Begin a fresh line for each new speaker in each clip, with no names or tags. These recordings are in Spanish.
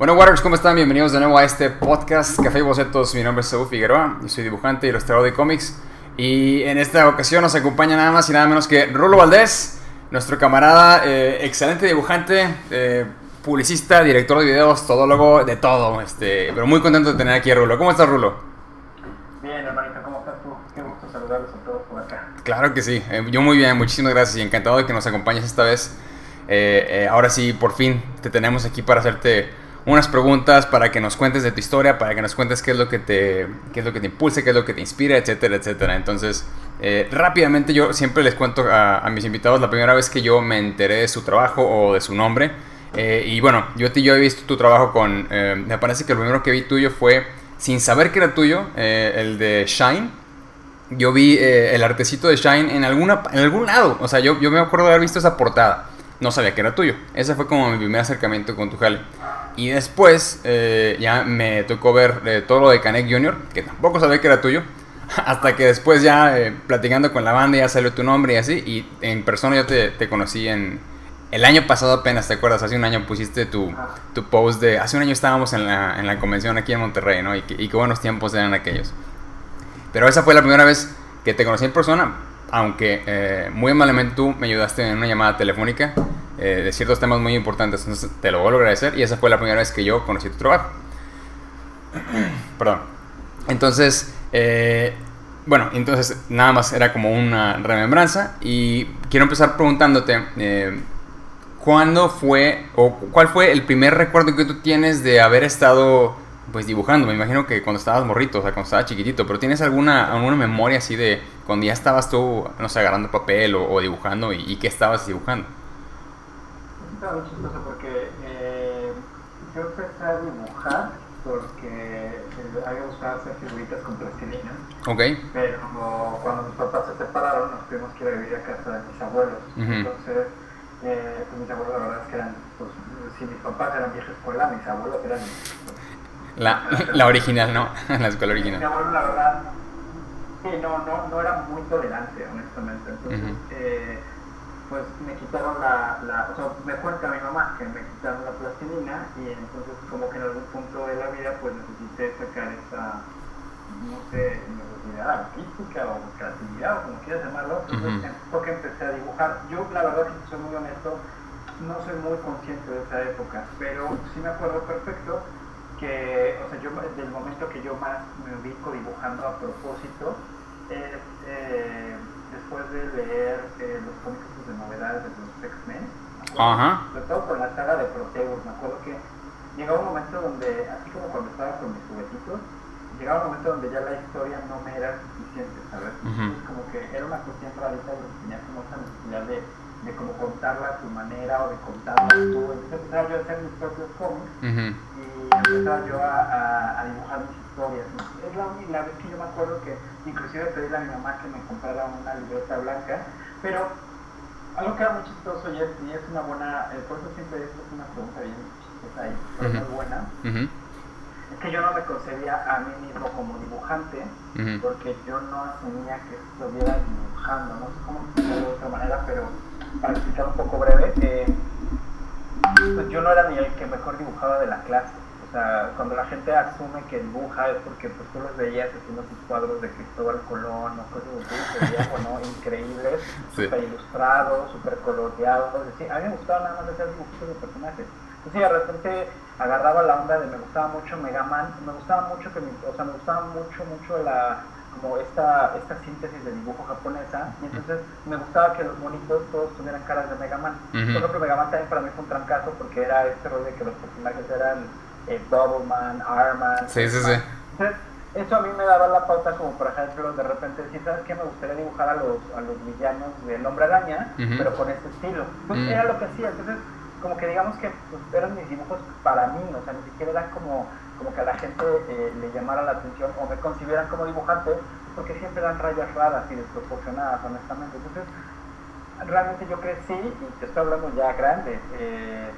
Bueno, Waters, ¿cómo están? Bienvenidos de nuevo a este podcast Café y Bocetos. Mi nombre es Saúl Figueroa, yo soy dibujante y ilustrador de cómics. Y en esta ocasión nos acompaña nada más y nada menos que Rulo Valdés, nuestro camarada, eh, excelente dibujante, eh, publicista, director de videos, todólogo, de todo. Este, pero muy contento de tener aquí a Rulo. ¿Cómo estás, Rulo?
Bien, hermanito, ¿cómo estás tú? Qué gusto saludarlos a todos por acá.
Claro que sí, eh, yo muy bien, muchísimas gracias y encantado de que nos acompañes esta vez. Ahora sí, por fin te tenemos aquí para hacerte unas preguntas, para que nos cuentes de tu historia, para que nos cuentes qué es lo que te, qué es lo que te impulsa, qué es lo que te inspira, etcétera, etcétera. Entonces, eh, rápidamente yo siempre les cuento a, mis invitados la primera vez que yo me enteré de su trabajo o de su nombre. Eh, y bueno, yo, yo he visto tu trabajo con, eh, me parece que el primero que vi tuyo fue, sin saber que era tuyo, el de Shine. Yo vi el artecito de Shine en, alguna, en algún lado. O sea, yo, yo me acuerdo de haber visto esa portada no sabía que era tuyo. Ese fue como mi primer acercamiento con tu jale. Y después eh, ya me tocó ver eh, todo lo de Canek Jr., que tampoco sabía que era tuyo. Hasta que después ya eh, platicando con la banda ya salió tu nombre y así. Y en persona yo te, conocí en... El año pasado apenas, ¿te acuerdas? Hace un año pusiste tu, tu post de... Hace un año estábamos en la, en la convención aquí en Monterrey, ¿no? Y, y qué buenos tiempos eran aquellos. Pero esa fue la primera vez que te conocí en persona aunque eh, muy amablemente tú me ayudaste en una llamada telefónica eh, de ciertos temas muy importantes, entonces te lo vuelvo a agradecer y esa fue la primera vez que yo conocí tu trabajo. Perdón. Entonces, eh, bueno, entonces nada más era como una remembranza y quiero empezar preguntándote, eh, ¿cuándo fue o cuál fue el primer recuerdo que tú tienes de haber estado pues dibujando, me imagino que cuando estabas morrito, o sea, cuando estabas chiquitito, pero ¿tienes alguna, alguna memoria así de cuando ya estabas tú, no sé, agarrando papel o, o dibujando y, y, qué estabas dibujando?
Estaba muy chistoso porque eh, yo empecé a dibujar porque eh, había buscado hacer figuritas con plastilina.
Ok.
Pero cuando mis papás se separaron, nos tuvimos que ir a vivir a casa de mis abuelos. Uh -huh. Entonces, eh, pues mis abuelos la verdad es que eran, pues, si mis papás eran vieja escuela, mis abuelos eran pues,
la, la, original, ¿no? la escuela original.
Mi abuelo, la verdad, sí, no, no, no era muy tolerante, honestamente. Entonces, uh -huh. eh, pues me quitaron la, la, o sea, me cuenta mi mamá que me quitaron la plastilina y entonces como que en algún punto de la vida pues necesité sacar esa, no sé, necesidad artística o creatividad o como quieras llamarlo. Entonces, uh -huh. porque empecé a dibujar. Yo, la verdad, si soy muy honesto, no soy muy consciente de esa época, pero sí me acuerdo perfecto que, o sea, yo desde el momento que yo más me ubico dibujando a propósito es eh, después de leer eh, los cómics de novedades de los X-Men, sobre todo con la saga de Proteus, me acuerdo que llegaba un momento donde, así como cuando estaba con mis juguetitos, llegaba un momento donde ya la historia no me era suficiente, ¿sabes? Uh -huh. Entonces como que era una cuestión rarita donde tenía como esa necesidad de, de como contarla a tu manera o de contarla tú, entonces empezaba yo a hacer mis propios cómics uh -huh. y empezaba yo a, a, a dibujar mis historias. ¿no? Es la única vez que yo me acuerdo que inclusive pedí a mi mamá que me comprara una libreta blanca, pero algo que era muy chistoso y es, y es una buena, eh, por eso siempre es una pregunta bien chistosa y uh -huh. muy buena, uh -huh. es que yo no me concebía a mí mismo como dibujante, porque yo no asumía que estuviera dibujando, no sé cómo explicarlo de otra manera, pero para explicar un poco breve, eh, pues yo no era ni el que mejor dibujaba de la clase. O sea, cuando la gente asume que dibuja es porque pues tú los veías haciendo sus cuadros de Cristóbal Colón o cosas así, se veían bueno, increíbles, sí. súper ilustrados, súper coloreados. A mí me gustaba nada más hacer dibujitos de personajes. Entonces de repente agarraba la onda de me gustaba mucho Mega Man, me gustaba mucho que mi, o sea, me gustaba mucho, mucho la como esta, esta síntesis de dibujo japonesa y entonces me gustaba que los monitos todos tuvieran caras de Mega Man. Uh -huh. Por ejemplo, Mega Man también para mí fue un trancazo porque era este rollo de que los personajes eran eh, Double Man, Iron Man.
Sí, sí, sí.
Entonces, eso a mí me daba la pauta como por ejemplo de repente decir, ¿sabes qué? Me gustaría dibujar a los, a los villanos del Hombre Araña, uh -huh. pero con este estilo. Entonces uh -huh. era lo que hacía. Entonces, como que digamos que pues, eran mis dibujos para mí, o sea, ni siquiera era como, como que a la gente eh, le llamara la atención o me concibieran como dibujante, porque siempre eran rayas raras y desproporcionadas, honestamente. Entonces, realmente yo crecí, y te estoy hablando ya grande, eh,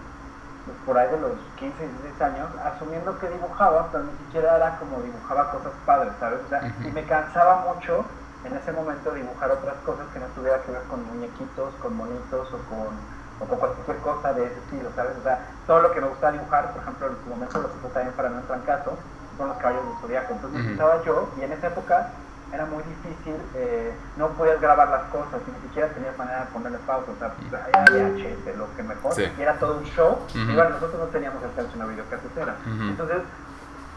pues por ahí de los 15, 16 años, asumiendo que dibujaba, pero ni siquiera era como dibujaba cosas padres, ¿sabes? O sea, uh -huh. y me cansaba mucho en ese momento dibujar otras cosas que no tuviera que ver con muñequitos, con monitos o con o con cualquier cosa de ese estilo, ¿sabes? O sea, todo lo que me gustaba dibujar, por ejemplo, en su momento lo que también para no entrar en caso, son los caballos de zodiaco. Entonces estaba yo, y en esa época era muy difícil, eh, no podías grabar las cosas, ni siquiera tenías manera de ponerle pausa, o sea, era VHS, lo que mejor, y era todo un show, y bueno, nosotros no teníamos alcance una videocasetera. Entonces,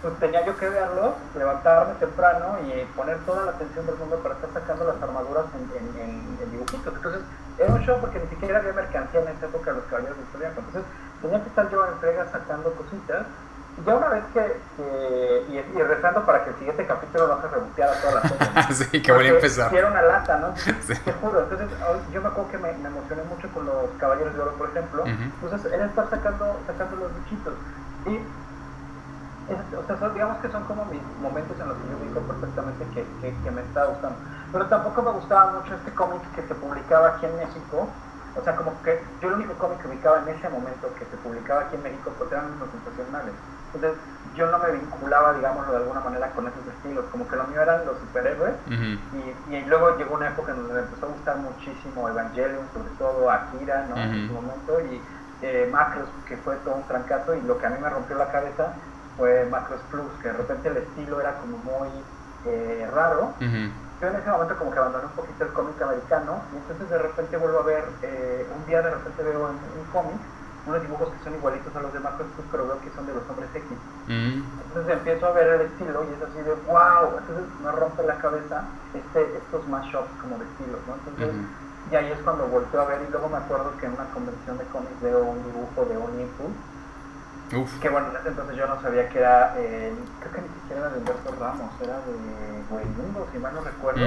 pues tenía yo que verlo, levantarme temprano y poner toda la atención del mundo para estar sacando las armaduras en, en, dibujitos. Entonces, era un show porque ni siquiera había mercancía en esa época de los caballeros de Zodiaco. Entonces, tenía que estar yo en entrega sacando cositas ya una vez que, y, rezando para que el siguiente capítulo no se reboteara todas las cosas.
sí, que voy a empezar.
Quiero una lata, ¿no? Te juro. Entonces, yo me acuerdo que me, emocioné mucho con los Caballeros de Oro, por ejemplo. Entonces, era estar sacando, sacando los bichitos. Y, o sea, digamos que son como mis momentos en los que yo digo perfectamente que, que, que me está gustando. Pero tampoco me gustaba mucho este cómic que se publicaba aquí en México, o sea, como que yo el único cómic que ubicaba en ese momento que se publicaba aquí en México pues eran los sensacionales. Entonces yo no me vinculaba, digámoslo de alguna manera, con esos estilos. Como que lo mío eran los superhéroes. y, y, luego llegó una época en donde me empezó a gustar muchísimo Evangelion, sobre todo Akira, ¿no? En su momento. Y eh, Macros, que fue todo un trancazo. Y lo que a mí me rompió la cabeza fue Macros Plus, que de repente el estilo era como muy eh, raro yo en ese momento como que abandoné un poquito el cómic americano y entonces de repente vuelvo a ver, eh, un día de repente veo en un cómic unos dibujos que son igualitos a los de Marcos pero veo que son de los hombres X. Mm. Entonces empiezo a ver el estilo y es así de wow, entonces me rompe la cabeza este, estos mashups como de estilos, ¿no? Entonces, y ahí es cuando volteo a ver y luego me acuerdo que en una convención de cómics veo un dibujo de un Impulse que bueno, en ese entonces yo no sabía que era, eh, creo que ni siquiera era de Humberto Ramos, era de Mundo, si mal no recuerdo.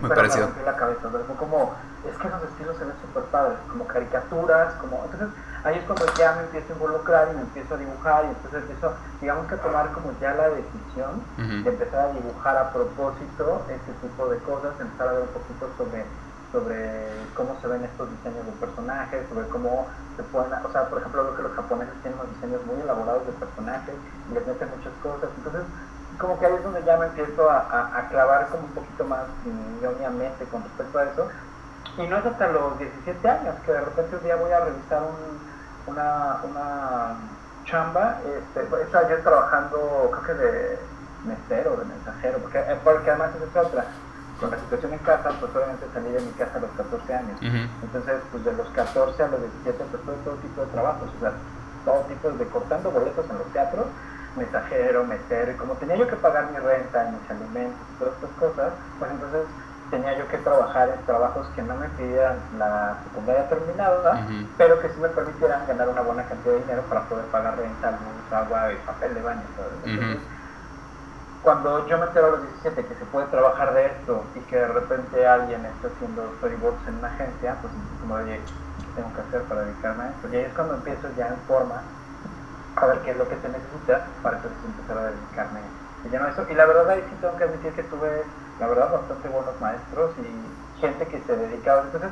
Muy parecido.
Me la cabeza, fue como, es que esos estilos se ven súper padres, como caricaturas, como, entonces ahí es cuando ya me empiezo a involucrar y me empiezo a dibujar y entonces empiezo, digamos que a tomar como ya la decisión de empezar a dibujar a propósito este tipo de cosas, empezar a ver un poquito sobre sobre cómo se ven estos diseños de personajes, sobre cómo se pueden, o sea, por ejemplo, lo que los japoneses tienen unos diseños muy elaborados de personajes y les meten muchas cosas, entonces como que ahí es donde ya me empiezo a, a, clavar como un poquito más yo mi mente con respecto a eso, y no es hasta los 17 años que de repente un día voy a revisar un, una, una chamba, este, estaba yo trabajando, creo que de mesero, de mensajero, porque, eh, porque además es otra con la situación en casa, pues obviamente salí de mi casa a los 14 años. Entonces, pues de los 14 a los 17, pues todo tipo de trabajos, o sea, todo tipo de cortando boletos en los teatros, mensajero, mesero, y como tenía yo que pagar mi renta, mis alimentos todas estas cosas, pues entonces tenía yo que trabajar en trabajos que no me pidieran la secundaria terminada, pero que sí me permitieran ganar una buena cantidad de dinero para poder pagar renta, luz, agua y papel de baño. Entonces, cuando yo me entero a los 17 que se puede trabajar de esto y que de repente alguien está haciendo storyboards en una agencia, pues como, oye, ¿qué tengo que hacer para dedicarme a esto? Y ahí es cuando empiezo ya en forma a ver qué es lo que se necesita para entonces empezar a dedicarme a eso. Y la verdad ahí sí tengo que admitir que tuve, la verdad, bastante buenos maestros y gente que se dedicaba. Entonces,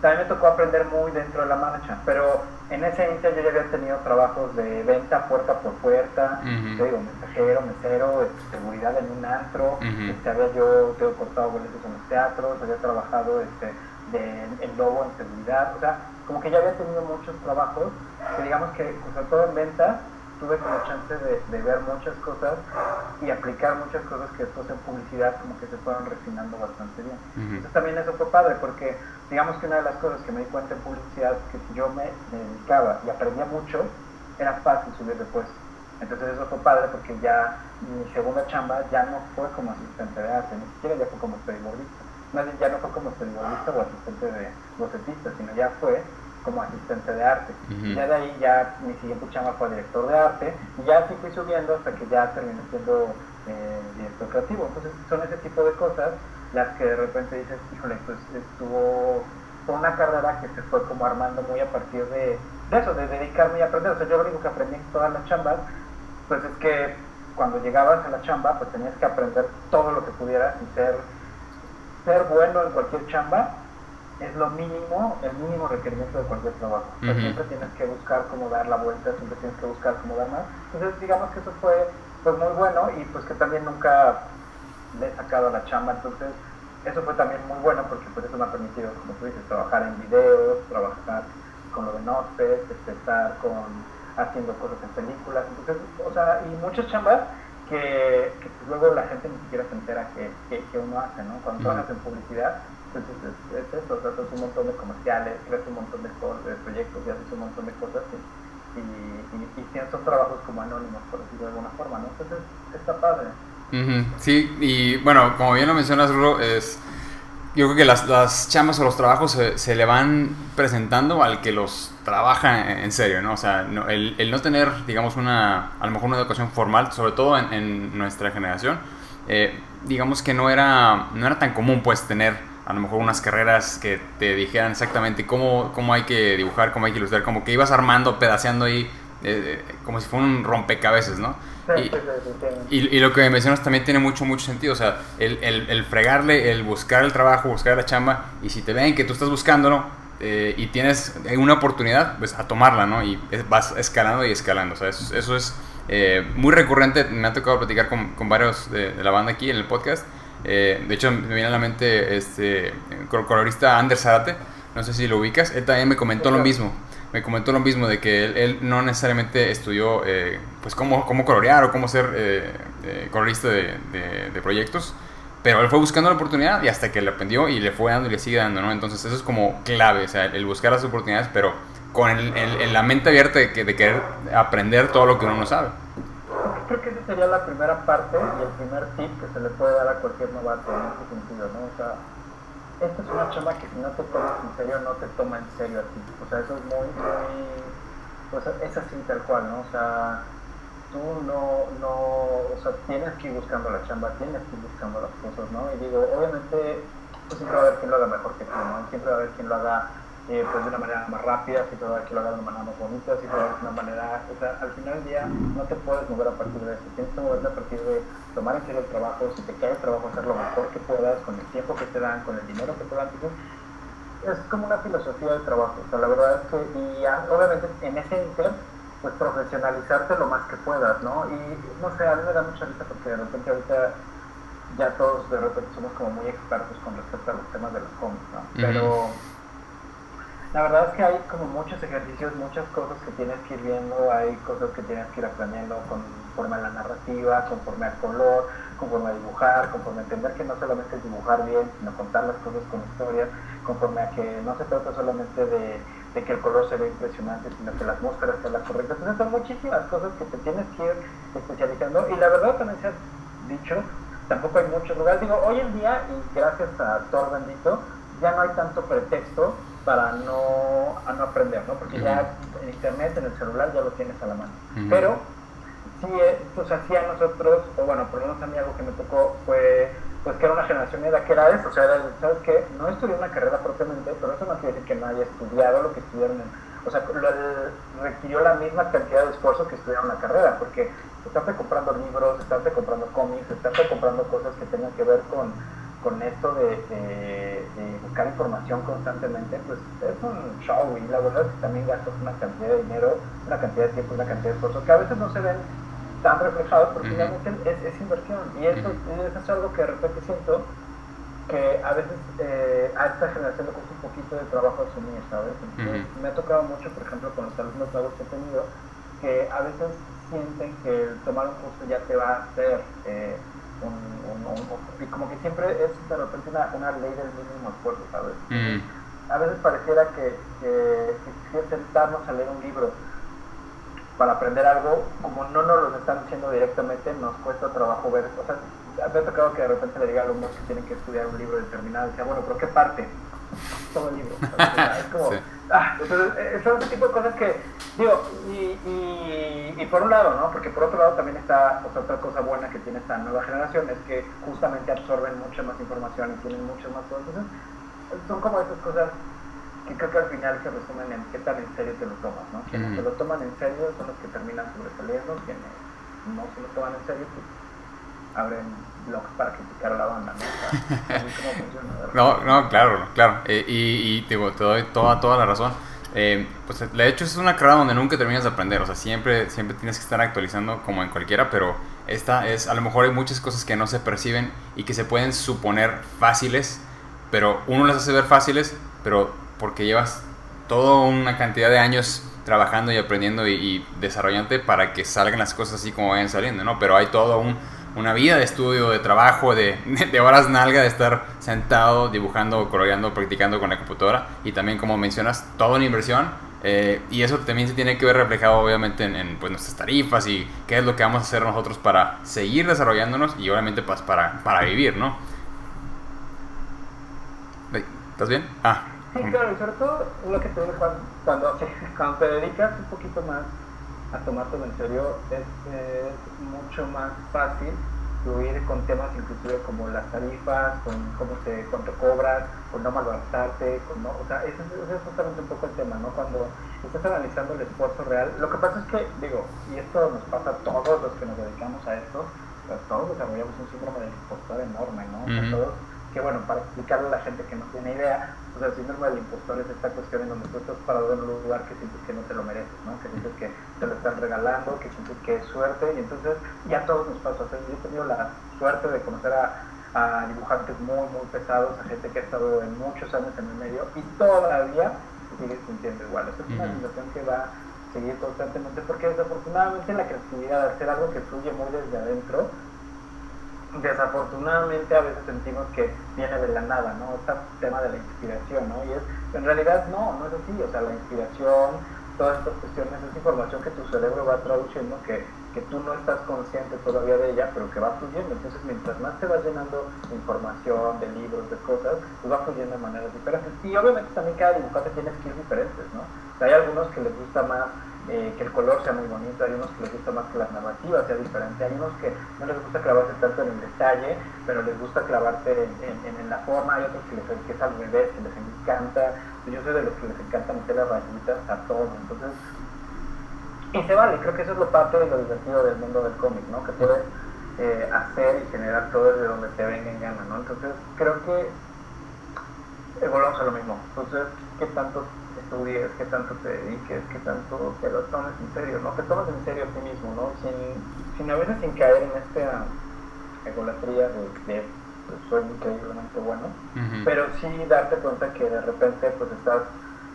también me tocó aprender muy dentro de la marcha, pero en ese inter yo ya había tenido trabajos de venta puerta por puerta, digo, mensajero, mesero, este, seguridad en un antro, este, había yo tengo cortado boletos en los teatros, había trabajado este, de, en lobo en seguridad, o sea, como que ya había tenido muchos trabajos, que digamos que, sobre todo en venta, tuve como chance de, de, ver muchas cosas y aplicar muchas cosas que después en publicidad como que se fueron refinando bastante bien. Entonces también eso fue padre porque digamos que una de las cosas que me di cuenta en publicidad que si yo me, dedicaba y aprendía mucho, era fácil subir de puesto. Entonces eso fue padre porque ya mi segunda chamba ya no fue como asistente de arte, ni siquiera ya fue como periodista. Más bien ya no fue como periodista o asistente de bocetista, sino ya fue como asistente de arte. Y ya de ahí ya mi siguiente chamba fue director de arte y ya así fui subiendo hasta que ya terminé siendo eh, director creativo. Entonces son ese tipo de cosas las que de repente dices, híjole, pues estuvo una carrera que se fue como armando muy a partir de, eso, de dedicarme y aprender. O sea, yo lo único que aprendí en todas las chambas, pues es que cuando llegabas a la chamba, pues tenías que aprender todo lo que pudieras y ser, ser bueno en cualquier chamba es lo mínimo, el mínimo requerimiento de cualquier trabajo. siempre tienes que buscar cómo dar la vuelta, siempre tienes que buscar cómo dar más. Entonces, digamos que eso fue pues muy bueno y pues que también nunca le he sacado a la chamba. Entonces, eso fue también muy bueno porque pues eso me ha permitido, como tú dices, trabajar en videos, trabajar con lo de Notfest, este, estar con, haciendo cosas en películas, entonces, o sea, y muchas chambas que, que pues, luego la gente ni siquiera se entera que, que, uno hace, ¿no? Cuando trabajas en publicidad, entonces pues, es, eso, o sea, haces un montón de comerciales, creas un montón de, de proyectos y haces un montón de cosas y, y, y, y son trabajos como anónimos, por decirlo de alguna forma, ¿no? Entonces está padre.
Sí, y bueno, como bien lo mencionas, Rulo, es, yo creo que las, las chamas o los trabajos se, le van presentando al que los trabaja en serio, ¿no? O sea, el, el, no tener, digamos, una, a lo mejor una educación formal, sobre todo en, nuestra generación, eh, digamos que no era, no era tan común, pues, tener a lo mejor unas carreras que te dijeran exactamente cómo, cómo hay que dibujar, cómo hay que ilustrar, como que ibas armando, pedaceando ahí, eh, como si fuera un rompecabezas, ¿no? Y, y, lo que mencionas también tiene mucho, mucho sentido. O sea, el, el, el, fregarle, el buscar el trabajo, buscar la chamba, y si te ven que tú estás buscándolo eh, y tienes una oportunidad, pues a tomarla, ¿no? Y vas escalando y escalando. O sea, eso, eso es eh, muy recurrente. Me ha tocado platicar con, con varios de, la banda aquí en el podcast. Eh, de hecho, me viene a la mente este el colorista Anders Zarate. No sé si lo ubicas. Él también me comentó lo mismo me comentó lo mismo de que él, no necesariamente estudió eh, pues cómo, cómo colorear o cómo ser eh, eh, colorista de, de, proyectos, pero él fue buscando la oportunidad y hasta que le aprendió y le fue dando y le sigue dando, ¿no? Entonces eso es como clave, o sea, el buscar las oportunidades, pero con el, la mente abierta de, que, de querer aprender todo lo que uno no sabe.
Creo que esa sería la primera parte y el primer tip que se le puede dar a cualquier novato en ese sentido, ¿no? O sea, esta es una chamba que si no te tomas en serio, no te toma en serio a ti. O sea, eso es muy, muy, pues es así tal cual, ¿no? O sea, tú no, no, o sea, tienes que ir buscando la chamba, tienes que ir buscando las cosas, ¿no? Y digo, obviamente, pues siempre va a haber quien lo haga mejor que tú, ¿no? Siempre va a haber quien lo haga eh, pues de una manera más rápida, si todo que lo hagas de una manera más bonita, si todo de una manera, o sea, al final del día no te puedes mover a partir de eso, tienes que moverte a partir de tomar en serio el trabajo, si te cae el trabajo, hacer lo mejor que puedas, con el tiempo que te dan, con el dinero que te dan, es como una filosofía de trabajo, o sea, la verdad es que, y obviamente en ese inter, pues profesionalizarte lo más que puedas, ¿no? Y no sé, a mí me da mucha risa porque de repente ahorita ya todos de repente somos como muy expertos con respecto a los temas de los cómics, ¿no? Pero la verdad es que hay como muchos ejercicios, muchas cosas que tienes que ir viendo, hay cosas que tienes que ir aprendiendo conforme a la narrativa, conforme al color, conforme a dibujar, conforme a entender que no solamente es dibujar bien, sino contar las cosas con historia, conforme a que no se trata solamente de, que el color se vea impresionante, sino que la atmósfera sea la correcta. Entonces son muchísimas cosas que te tienes que ir especializando y la verdad también se ha dicho, tampoco hay muchos lugares. Digo, hoy en día, y gracias a Thor bendito, ya no hay tanto pretexto para no, a no aprender, ¿no? Porque ya en internet, en el celular, ya lo tienes a la mano. Pero sí, pues así a nosotros, o bueno, por lo menos a mí algo que me tocó fue, pues que era una generación de que era eso, o sea, ¿sabes qué? No estudié una carrera propiamente, pero eso no quiere decir que no haya estudiado lo que estudiaron o sea, requirió la misma cantidad de esfuerzo que estudiar una carrera, porque estarte comprando libros, estarte comprando cómics, estarte comprando cosas que tengan que ver con con esto de, buscar información constantemente, pues es un show y la verdad es que también gastas una cantidad de dinero, una cantidad de tiempo, una cantidad de esfuerzo que a veces no se ven tan reflejados porque finalmente es, inversión y eso, es algo que de repente siento que a veces eh, a esta generación le cuesta un poquito de trabajo asumir, ¿sabes? me ha tocado mucho, por ejemplo, con los alumnos nuevos que he tenido, que a veces sienten que el tomar un curso ya te va a hacer eh, y como que siempre es de repente una, una ley del mínimo esfuerzo, ¿sabes? Mm. A veces pareciera que, que, que, sentarnos a leer un libro para aprender algo, como no nos lo están diciendo directamente, nos cuesta trabajo ver, o sea, me ha tocado que de repente le diga a alumnos que tienen que estudiar un libro determinado, y decía, bueno, pero ¿qué parte? Todo el libro. es como, ah, entonces, eh, son ese tipo de cosas que, digo, y, y, y, por un lado, ¿no? Porque por otro lado también está otra cosa buena que tiene esta nueva generación, es que justamente absorben mucha más información y tienen muchas más cosas. Entonces, son como esas cosas que creo que al final se resumen en qué tan en serio te lo tomas, ¿no? Quienes se lo toman en serio son los que terminan sobresaliendo, quienes no se lo toman en serio, pues abren blogs para criticar a la banda, ¿no? no,
no, claro, claro. Eh, y, y te doy toda, toda la razón. Eh, pues de hecho es una carrera donde nunca terminas de aprender, o sea, siempre, siempre tienes que estar actualizando como en cualquiera, pero esta es, a lo mejor hay muchas cosas que no se perciben y que se pueden suponer fáciles, pero uno las hace ver fáciles, pero porque llevas toda una cantidad de años trabajando y aprendiendo y, y desarrollándote para que salgan las cosas así como vayan saliendo, ¿no? Pero hay todo un una vida de estudio, de trabajo, de, de, horas nalga, de estar sentado, dibujando, coloreando, practicando con la computadora y también, como mencionas, toda una inversión. Eh, y eso también se tiene que ver reflejado obviamente en, pues, nuestras tarifas y qué es lo que vamos a hacer nosotros para seguir desarrollándonos y obviamente pues, para, para vivir, ¿no? ¿Estás bien?
Ah. Sí, claro, sobre todo lo que te cuando, cuando, cuando te dedicas un poquito más a tomártelo en serio es, mucho más fácil fluir con temas inclusive como las tarifas, con cómo se, cuánto cobras, con no malbaratarte, con no, o sea, ese, es justamente un poco el tema, ¿no? Cuando estás analizando el esfuerzo real, lo que pasa es que, digo, y esto nos pasa a todos los que nos dedicamos a esto, pues todos desarrollamos un síndrome del impostor enorme, ¿no? todos que bueno, para explicarle a la gente que no tiene idea, pues el síndrome del impostor es esta cuestión en donde tú estás parado en un lugar que sientes que no te lo mereces, ¿no? que sientes que te lo están regalando, que sientes que es suerte, y entonces ya todos nos pasa. O sea, yo he tenido la suerte de conocer a, a dibujantes muy, muy pesados, a gente que ha estado en muchos años en el medio y todavía sigue sintiendo igual. Esta es una situación que va a seguir constantemente porque desafortunadamente la creatividad, de hacer algo que fluye muy desde adentro, desafortunadamente a veces sentimos que viene de la nada, ¿no? Este tema de la inspiración, ¿no? Y es, en realidad no, no es así, o sea, la inspiración, todas estas cuestiones, es información que tu cerebro va traduciendo, que, que tú no estás consciente todavía de ella, pero que va fluyendo. Entonces, mientras más te vas llenando de información, de libros, de cosas, pues va fluyendo de maneras diferentes. Y obviamente también cada dibujante tiene skills diferentes, ¿no? hay algunos que les gusta más eh, que el color sea muy bonito, hay unos que les gusta más que las narrativas sea diferente, hay unos que no les gusta clavarse tanto en el detalle, pero les gusta clavarse en, la forma, hay otros que, les, que es al revés, que les encanta, yo soy de los que les encanta meter las rayitas a todo, entonces, y se vale, creo que eso es lo parte de lo divertido del mundo del cómic, ¿no? Que puedes eh, hacer y generar todo desde donde te venga en gana, ¿no? Entonces, creo que eh, volvamos a lo mismo, entonces, ¿qué tanto estudies, qué tanto te dediques, qué tanto te lo tomes en serio, ¿no? Que tomes en serio a ti mismo, ¿no? Sin, sin a veces sin caer en esta egolatría de, de pues, soy increíblemente bueno, pero sí darte cuenta que de repente pues estás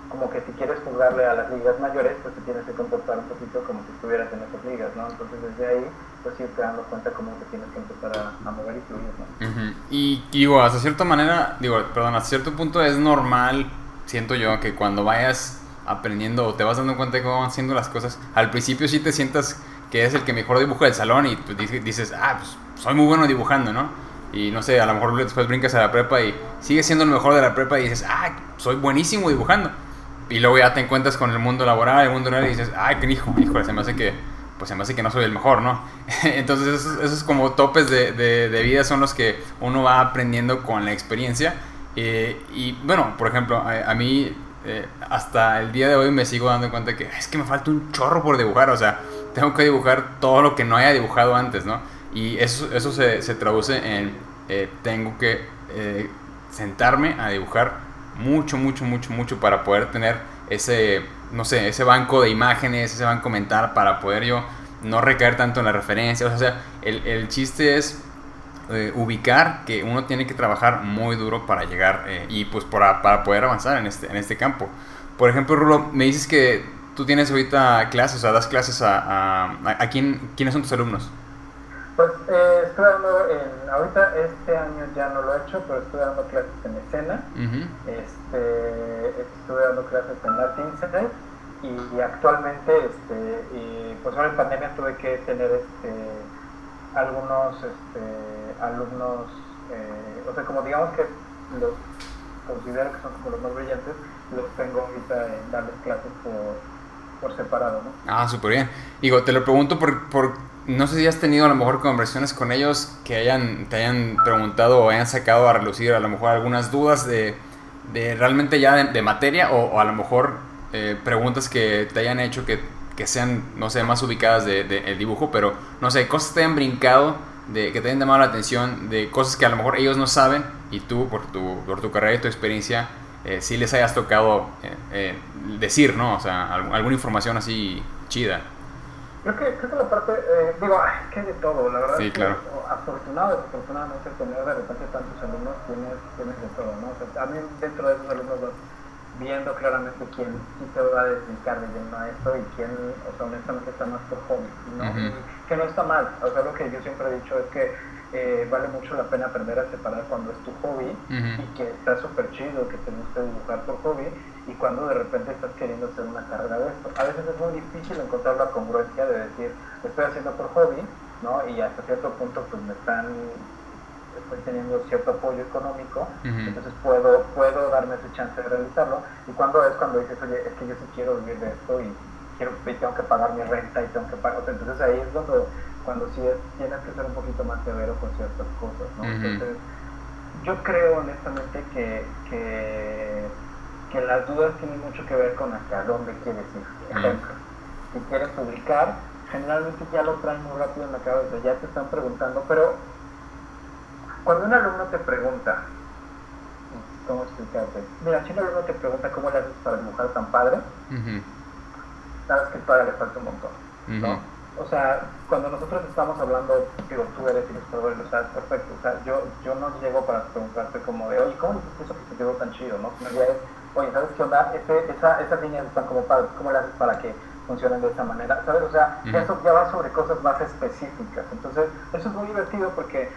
como que si quieres jugarle a las ligas mayores, pues te tienes que comportar un poquito como si estuvieras en esas ligas, ¿no? Entonces desde ahí, pues te dando cuenta cómo te tienes que empezar a, mover y fluir, ¿no?
Y digo, hasta cierta manera, digo, perdón, hasta cierto punto es normal siento yo que cuando vayas aprendiendo o te vas dando cuenta de cómo van haciendo las cosas, al principio sí te sientas que es el que mejor dibuja del salón y dices, ah, pues soy muy bueno dibujando, ¿no? Y no sé, a lo mejor después brincas a la prepa y sigues siendo el mejor de la prepa y dices, ah, soy buenísimo dibujando. Y luego ya te encuentras con el mundo laboral, el mundo real y dices, ay, qué hijo, hijo, se me hace que, pues se me hace que no soy el mejor, ¿no? Entonces esos, esos, como topes de, de, de vida son los que uno va aprendiendo con la experiencia eh, y bueno, por ejemplo, a, mí eh, hasta el día de hoy me sigo dando cuenta que es que me falta un chorro por dibujar, o sea, tengo que dibujar todo lo que no haya dibujado antes, ¿no? Y eso, eso se, se traduce en eh, tengo que sentarme a dibujar mucho, mucho, mucho, mucho para poder tener ese, no sé, ese banco de imágenes, ese banco mental para poder yo no recaer tanto en las referencias, o sea, el, el chiste es eh, ubicar que uno tiene que trabajar muy duro para llegar eh, y pues para, para, poder avanzar en este, en este campo. Por ejemplo, Rulo, me dices que tú tienes ahorita clases, o sea, das clases a, a, a, quién, quiénes son tus alumnos.
Pues eh, estoy dando, en, ahorita este año ya no lo he hecho, pero estoy dando clases en escena, este, estoy dando clases en Latin Center y, actualmente, este, y, pues ahora en pandemia tuve que tener este, algunos este, alumnos, eh, o sea, como digamos que los considero que son como los más brillantes, los tengo ahorita en darles clases por, por separado, ¿no?
Ah, súper bien. Digo, te lo pregunto por, por, no sé si has tenido a lo mejor conversaciones con ellos que hayan, te hayan preguntado o hayan sacado a relucir a lo mejor algunas dudas de, de realmente ya de, materia o, a lo mejor eh, preguntas que te hayan hecho que que sean, no sé, más ubicadas de, de, dibujo, pero no sé, cosas que te hayan brincado, de, que te hayan llamado la atención, de cosas que a lo mejor ellos no saben y tú, por tu, por tu carrera y tu experiencia, eh, sí les hayas tocado eh, eh, decir, ¿no? O sea, alguna información así chida.
Creo que, creo que la parte, eh, digo, es que hay de todo, la verdad.
Sí,
es que,
claro.
Afortunado, desafortunadamente, tener de repente tantos alumnos tienes, tienes de todo, ¿no? O sea, a mí dentro de esos alumnos viendo claramente quién sí se va a dedicar de lleno a esto y quién, o sea, honestamente está más por hobby, ¿no? que no está mal, o sea, lo que yo siempre he dicho es que eh, vale mucho la pena aprender a separar cuando es tu hobby y que está súper chido que te guste dibujar por hobby y cuando de repente estás queriendo hacer una carrera de esto. A veces es muy difícil encontrar la congruencia de decir, estoy haciendo por hobby, ¿no? Y hasta cierto punto pues me están estoy teniendo cierto apoyo económico, entonces puedo, puedo darme ese chance de realizarlo. Y cuando es cuando dices, oye, es que yo sí quiero vivir de esto y, quiero, tengo que pagar mi renta y tengo que pagar, entonces ahí es cuando, cuando sí es, tienes que ser un poquito más severo con ciertas cosas, ¿no? Entonces, yo creo honestamente que, que, que, las dudas tienen mucho que ver con hasta dónde quieres ir. Ejemplo, si quieres publicar, generalmente ya lo traen muy rápido en la cabeza, ya te están preguntando, pero cuando un alumno te pregunta, ¿cómo explicarte? Mira, si un alumno te pregunta cómo le haces para dibujar tan padre, sabes que todavía le falta un montón, ¿no? O sea, cuando nosotros estamos hablando, digo, tú eres ilustrador y lo sabes perfecto, o sea, yo, yo no llego para preguntarte como de, oye, ¿cómo hiciste eso que te quedó tan chido, no? Ya es, oye, ¿sabes qué onda? Ese, esa, esas líneas están como padres, ¿cómo le haces para que funcionen de esa manera? ¿Sabes? O sea, ya, eso, ya va sobre cosas más específicas. Entonces, eso es muy divertido porque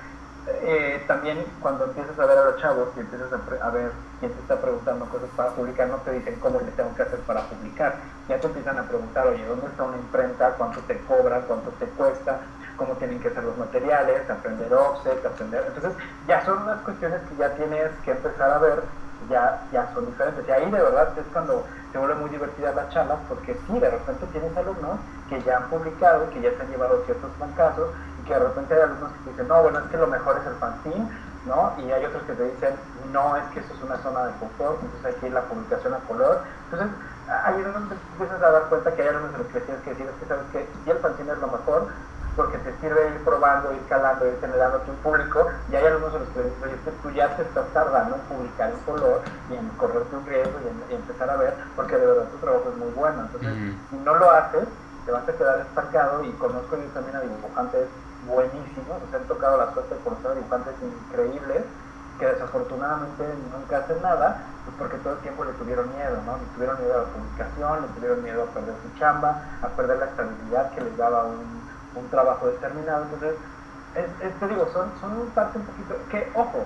eh, también cuando empiezas a ver a los chavos y empiezas a, ver quién te está preguntando cosas para publicar, no te dicen cómo le tengo que hacer para publicar. Ya te empiezan a preguntar, oye, ¿dónde está una imprenta? ¿Cuánto te cobra? ¿Cuánto te cuesta? ¿Cómo tienen que ser los materiales? Aprender offset, aprender... Entonces ya son unas cuestiones que ya tienes que empezar a ver, ya, ya son diferentes. Y ahí de verdad es cuando se vuelve muy divertida la charla, porque sí, de repente tienes alumnos que ya han publicado, que ya se han llevado ciertos bancazos que de repente hay alumnos que te dicen, no, bueno, es que lo mejor es el fanzine, ¿no? Y hay otros que te dicen, no, es que eso es una zona de confort, entonces aquí la publicación a color. Entonces, ahí es donde empiezas a dar cuenta que hay alumnos en los que tienes que decir, es que sabes que si el fanzine es lo mejor, porque te sirve ir probando, ir calando, ir generando tu público, y hay algunos en los que dices, oye, tú ya te estás tardando en publicar en color y en correr tu riesgo y, en, empezar a ver, porque de verdad tu trabajo es muy bueno. Entonces, si no lo haces, te vas a quedar estancado y conozco yo también a dibujantes buenísimos, nos han tocado la suerte de conocer dibujantes increíbles que desafortunadamente nunca hacen nada, pues porque todo el tiempo le tuvieron miedo, ¿no? Le tuvieron miedo a la publicación, le tuvieron miedo a perder su chamba, a perder la estabilidad que les daba un, trabajo determinado. Entonces, es, te digo, son, son parte un poquito, que ojo,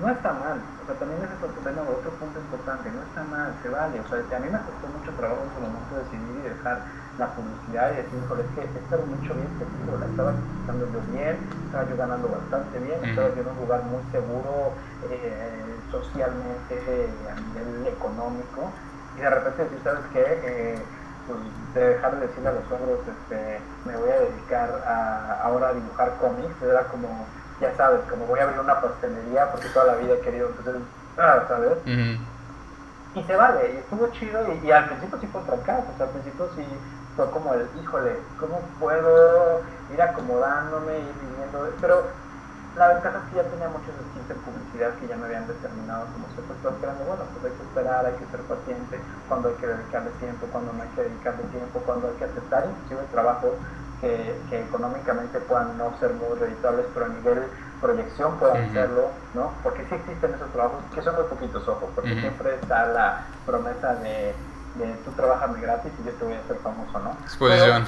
no está mal, o sea, también es otro, otro punto importante, no está mal, se vale, o sea, a mí me costó mucho trabajo en su momento decidir y dejar la publicidad y decir, híjole, es que esto era mucho bien seguro, la estaba yo bien, estaba yo ganando bastante bien, estaba yo en un lugar muy seguro eh, socialmente, a nivel económico, y de repente decir, ¿sabes qué? Eh, pues de dejar de decirle a los hombros, este, me voy a dedicar a, ahora a dibujar cómics, era como, ya sabes, como voy a abrir una pastelería porque toda la vida he querido, entonces, ah, ¿sabes? Y se vale, y estuvo chido, y, y al principio sí fue fracaso, o sea, al principio sí fue como el, híjole, ¿cómo puedo ir acomodándome, ir viviendo? Pero la ventaja es que ya tenía muchos skills en publicidad que ya me habían determinado como cosas que eran bueno, pues hay que esperar, hay que ser paciente, cuando hay que dedicarle tiempo, cuando no hay que dedicarle tiempo, cuando hay que aceptar inclusive trabajos que, que económicamente puedan no ser muy reditables, pero a nivel proyección puedan serlo, ¿no? Porque sí existen esos trabajos, que son muy poquitos, ojos, porque siempre está la promesa de de tú trabajas gratis y yo te voy a hacer famoso, ¿no?
Exposición.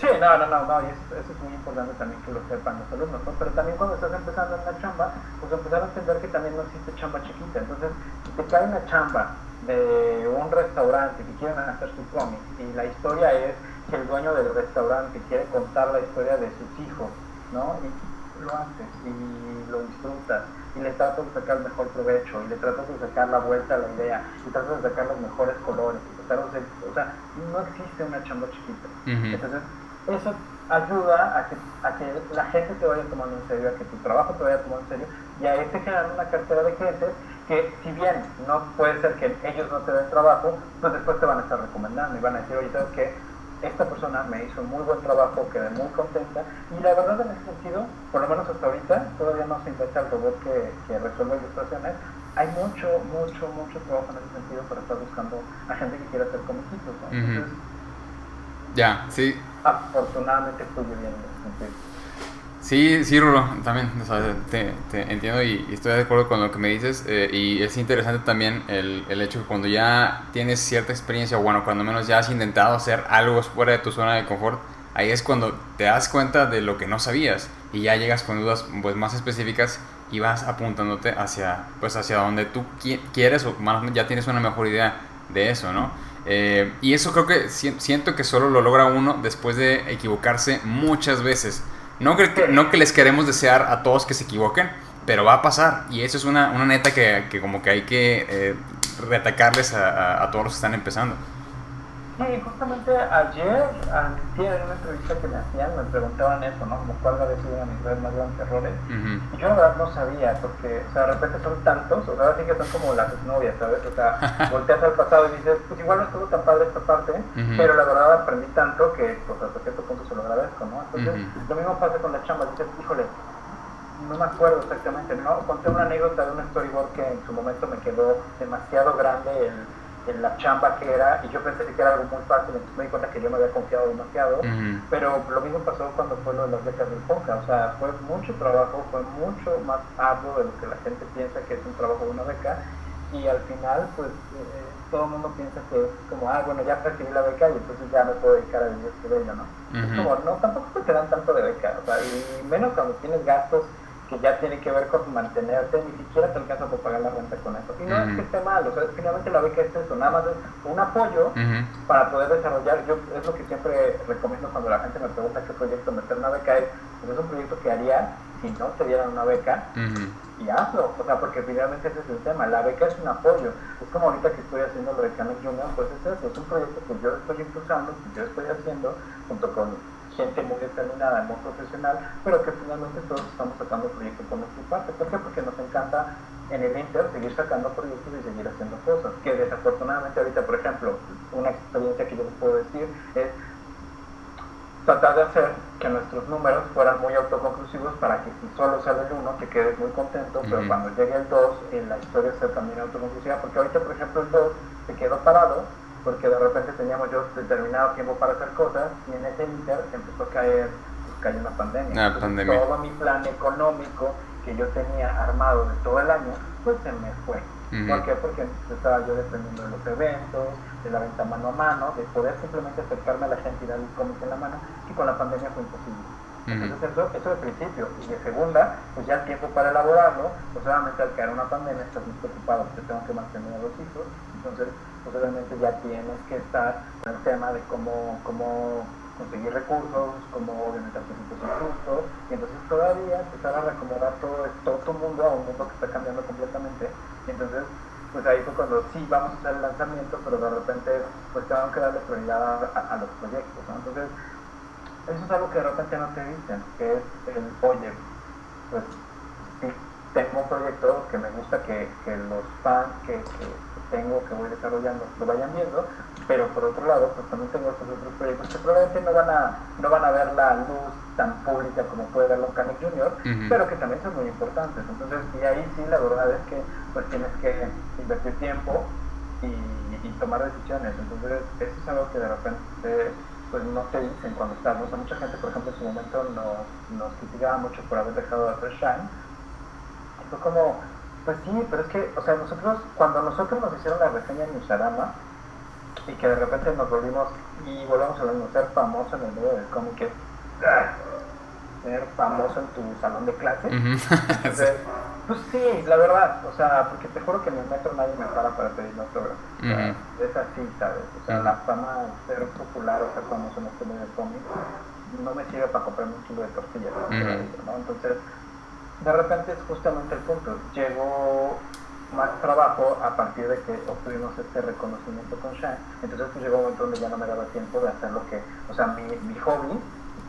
sí, no, no, no, no, y eso, es muy importante también que lo sepan los alumnos, ¿no? Pero también cuando estás empezando en la chamba, pues empezar a entender que también no existe chamba chiquita. Entonces, si te cae una chamba de un restaurante que quieren hacer su cómic y la historia es que el dueño del restaurante quiere contar la historia de sus hijos, ¿no? Y lo haces y lo disfrutas y le tratas de sacar el mejor provecho y le tratas de sacar la vuelta a la idea y tratas de sacar los mejores colores y tratas de, o sea, no existe una chamba chiquita. Entonces, eso ayuda a que, a que la gente te vaya tomando en serio, a que tu trabajo te vaya tomando en serio y a este generar una cartera de clientes que si bien no puede ser que ellos no te den trabajo, pues después te van a estar recomendando y van a decir, oye, ¿sabes qué? Esta persona me hizo un muy buen trabajo, quedé muy contenta y la verdad en ese sentido, por lo menos hasta ahorita, todavía no se inventa el robot que, que resuelve ilustraciones, hay mucho, mucho, mucho trabajo en ese sentido para estar buscando a gente que quiera hacer comiquitos, ¿no? Entonces,
ya, sí.
Afortunadamente fluye bien en ese sentido.
Sí, sí, Rulo, también, te, entiendo y, estoy de acuerdo con lo que me dices eh, y es interesante también el, el, hecho que cuando ya tienes cierta experiencia, bueno, cuando menos ya has intentado hacer algo fuera de tu zona de confort, ahí es cuando te das cuenta de lo que no sabías y ya llegas con dudas pues, más específicas y vas apuntándote hacia, pues, hacia donde tú quieres o ya tienes una mejor idea de eso, ¿no? Eh, y eso creo que siento que solo lo logra uno después de equivocarse muchas veces. No que, no que les queremos desear a todos que se equivoquen, pero va a pasar. Y eso es una, una neta que, que, como que hay que eh, reatacarles a, a, todos los que están empezando.
Sí, justamente ayer, ayer en una entrevista que me hacían, me preguntaban eso, ¿no? Como cuál había sido uno de mis más grandes errores. Y yo la verdad no sabía, porque, o sea, de repente son tantos, o sea, así que son como las novias, ¿sabes? O sea, volteas al pasado y dices, pues igual no estuvo tan padre esta parte, pero la verdad aprendí tanto que, pues hasta cierto punto se lo agradezco, ¿no? Entonces, lo mismo pasa con la chamba, dices, híjole, no me acuerdo exactamente, ¿no? Conté una anécdota de un storyboard que en su momento me quedó demasiado grande el en la chamba que era, y yo pensé que era algo muy fácil, entonces me di cuenta que yo me había confiado demasiado, pero lo mismo pasó cuando fue lo de las becas del POCA, o sea, fue mucho trabajo, fue mucho más arduo de lo que la gente piensa que es un trabajo de una beca, y al final, pues, eh, todo el mundo piensa que es como, ah, bueno, ya recibí la beca y entonces ya me puedo dedicar a vivir de ello, ¿no? Es como, no, tampoco te dan tanto de beca, o sea, y menos cuando tienes gastos que ya tiene que ver con mantenerte, ni siquiera te alcanza por pagar la renta con o sea, finalmente la beca es eso, nada más es un apoyo para poder desarrollar. Yo es lo que siempre recomiendo cuando la gente me pregunta qué proyecto meter una beca es, pues es un proyecto que haría si no te dieran una beca y hazlo, o sea, porque finalmente ese es el tema, la beca es un apoyo, es como ahorita que estoy haciendo lo de Canon Junior, pues es eso, es un proyecto que yo estoy impulsando, que yo estoy haciendo junto con gente muy determinada, muy profesional, pero que finalmente todos estamos sacando proyectos por nuestra parte. ¿Por qué? Porque nos encanta en el Inter seguir sacando proyectos y seguir haciendo cosas. Que desafortunadamente ahorita, por ejemplo, una experiencia que yo les puedo decir es tratar de hacer que nuestros números fueran muy autoconclusivos para que si solo sale el 1 te quedes muy contento, pero cuando llegue el 2 la historia sea también autoconclusiva, porque ahorita por ejemplo el 2 se quedó parado porque de repente teníamos yo determinado tiempo para hacer cosas y en ese inter empezó a caer, pues cayó una pandemia.
Ah, pandemia.
Todo mi plan económico que yo tenía armado de todo el año, pues se me fue. ¿Por qué? Porque estaba yo dependiendo de los eventos, de la venta mano a mano, de poder simplemente acercarme a la gente y darle el cómic en la mano, y con la pandemia fue imposible. Entonces eso, eso de principio. Y de segunda, pues ya el tiempo para elaborarlo, pues obviamente al caer una pandemia estás muy preocupado porque tengo que mantener a los hijos. Entonces pues obviamente ya tienes que estar en el tema de cómo, cómo conseguir recursos, cómo organizar tus justos, y entonces todavía empezar a reacomodar todo, todo el mundo a un mundo que está cambiando completamente. Y entonces, pues ahí fue cuando sí vamos a hacer el lanzamiento, pero de repente pues tengo que darle prioridad a, los proyectos. Entonces, eso es algo que de repente no te dicen, que es el, oye, pues tengo un proyecto que me gusta que, que los fans, que, que tengo, que voy desarrollando, lo vayan viendo, pero por otro lado, pues también tengo estos otros proyectos que probablemente no van a, no van a ver la luz tan pública como puede verlo Canek Junior, pero que también son muy importantes. Entonces, y ahí sí, la verdad es que pues tienes que invertir tiempo y, tomar decisiones. Entonces, eso es algo que de repente pues no te dicen cuando estás. ¿no? mucha gente, por ejemplo, en su momento nos, nos criticaba mucho por haber dejado de hacer Shine. Fue como, pues sí, pero es que, o sea, nosotros, cuando nosotros nos hicieron la reseña en Usarama, y que de repente nos volvimos, y volvemos a ser famoso en el medio del cómic es ah, ser famoso en tu salón de clase. Entonces, pues sí, la verdad, o sea, porque te juro que en el metro nadie me para para pedir un autógrafo. Es así, ¿sabes? O sea, la fama, ser popular o ser famoso en este medio del cómic, no me sirve para comprarme un kilo de tortillas, ¿no? Entonces, de repente es justamente el punto. Llegó más trabajo a partir de que obtuvimos este reconocimiento con Shine. Entonces pues llegó un momento donde ya no me daba tiempo de hacer lo que, o sea, mi, mi hobby,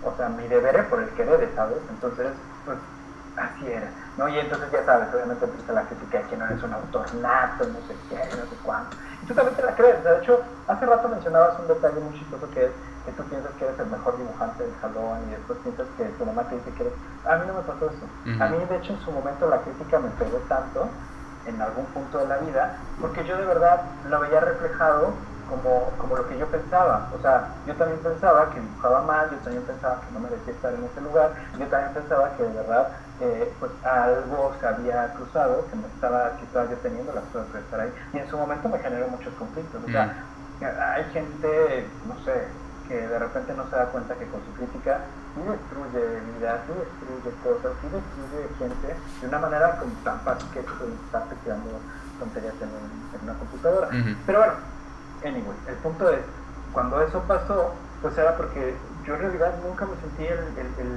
o sea, mi deber por el querer, ¿sabes? Entonces, pues así era, ¿no? Y entonces ya sabes, obviamente empieza la crítica que no eres un autor nato, no sé qué, no sé cuánto. Y tú también te la crees, de hecho, hace rato mencionabas un detalle muy chistoso que es que tú piensas que eres el mejor dibujante del salón y después piensas que tu mamá te dice que eres... A mí no me pasó eso. A mí, de hecho, en su momento la crítica me pegó tanto en algún punto de la vida, porque yo de verdad lo veía reflejado como, como lo que yo pensaba. O sea, yo también pensaba que dibujaba mal, yo también pensaba que no merecía estar en ese lugar, yo también pensaba que de verdad eh, pues algo se había cruzado, que me estaba, que estaba yo teniendo las cosas de estar ahí. Y en su momento me generó muchos conflictos. O sea, mm. hay gente, no sé, que de repente no se da cuenta que con su crítica sí destruye vidas, sí destruye cosas, sí destruye gente de una manera como tan fácil que está creando tonterías en, en, una computadora. Pero bueno, anyway, el punto es, cuando eso pasó, pues era porque yo en realidad nunca me sentí el, el, el,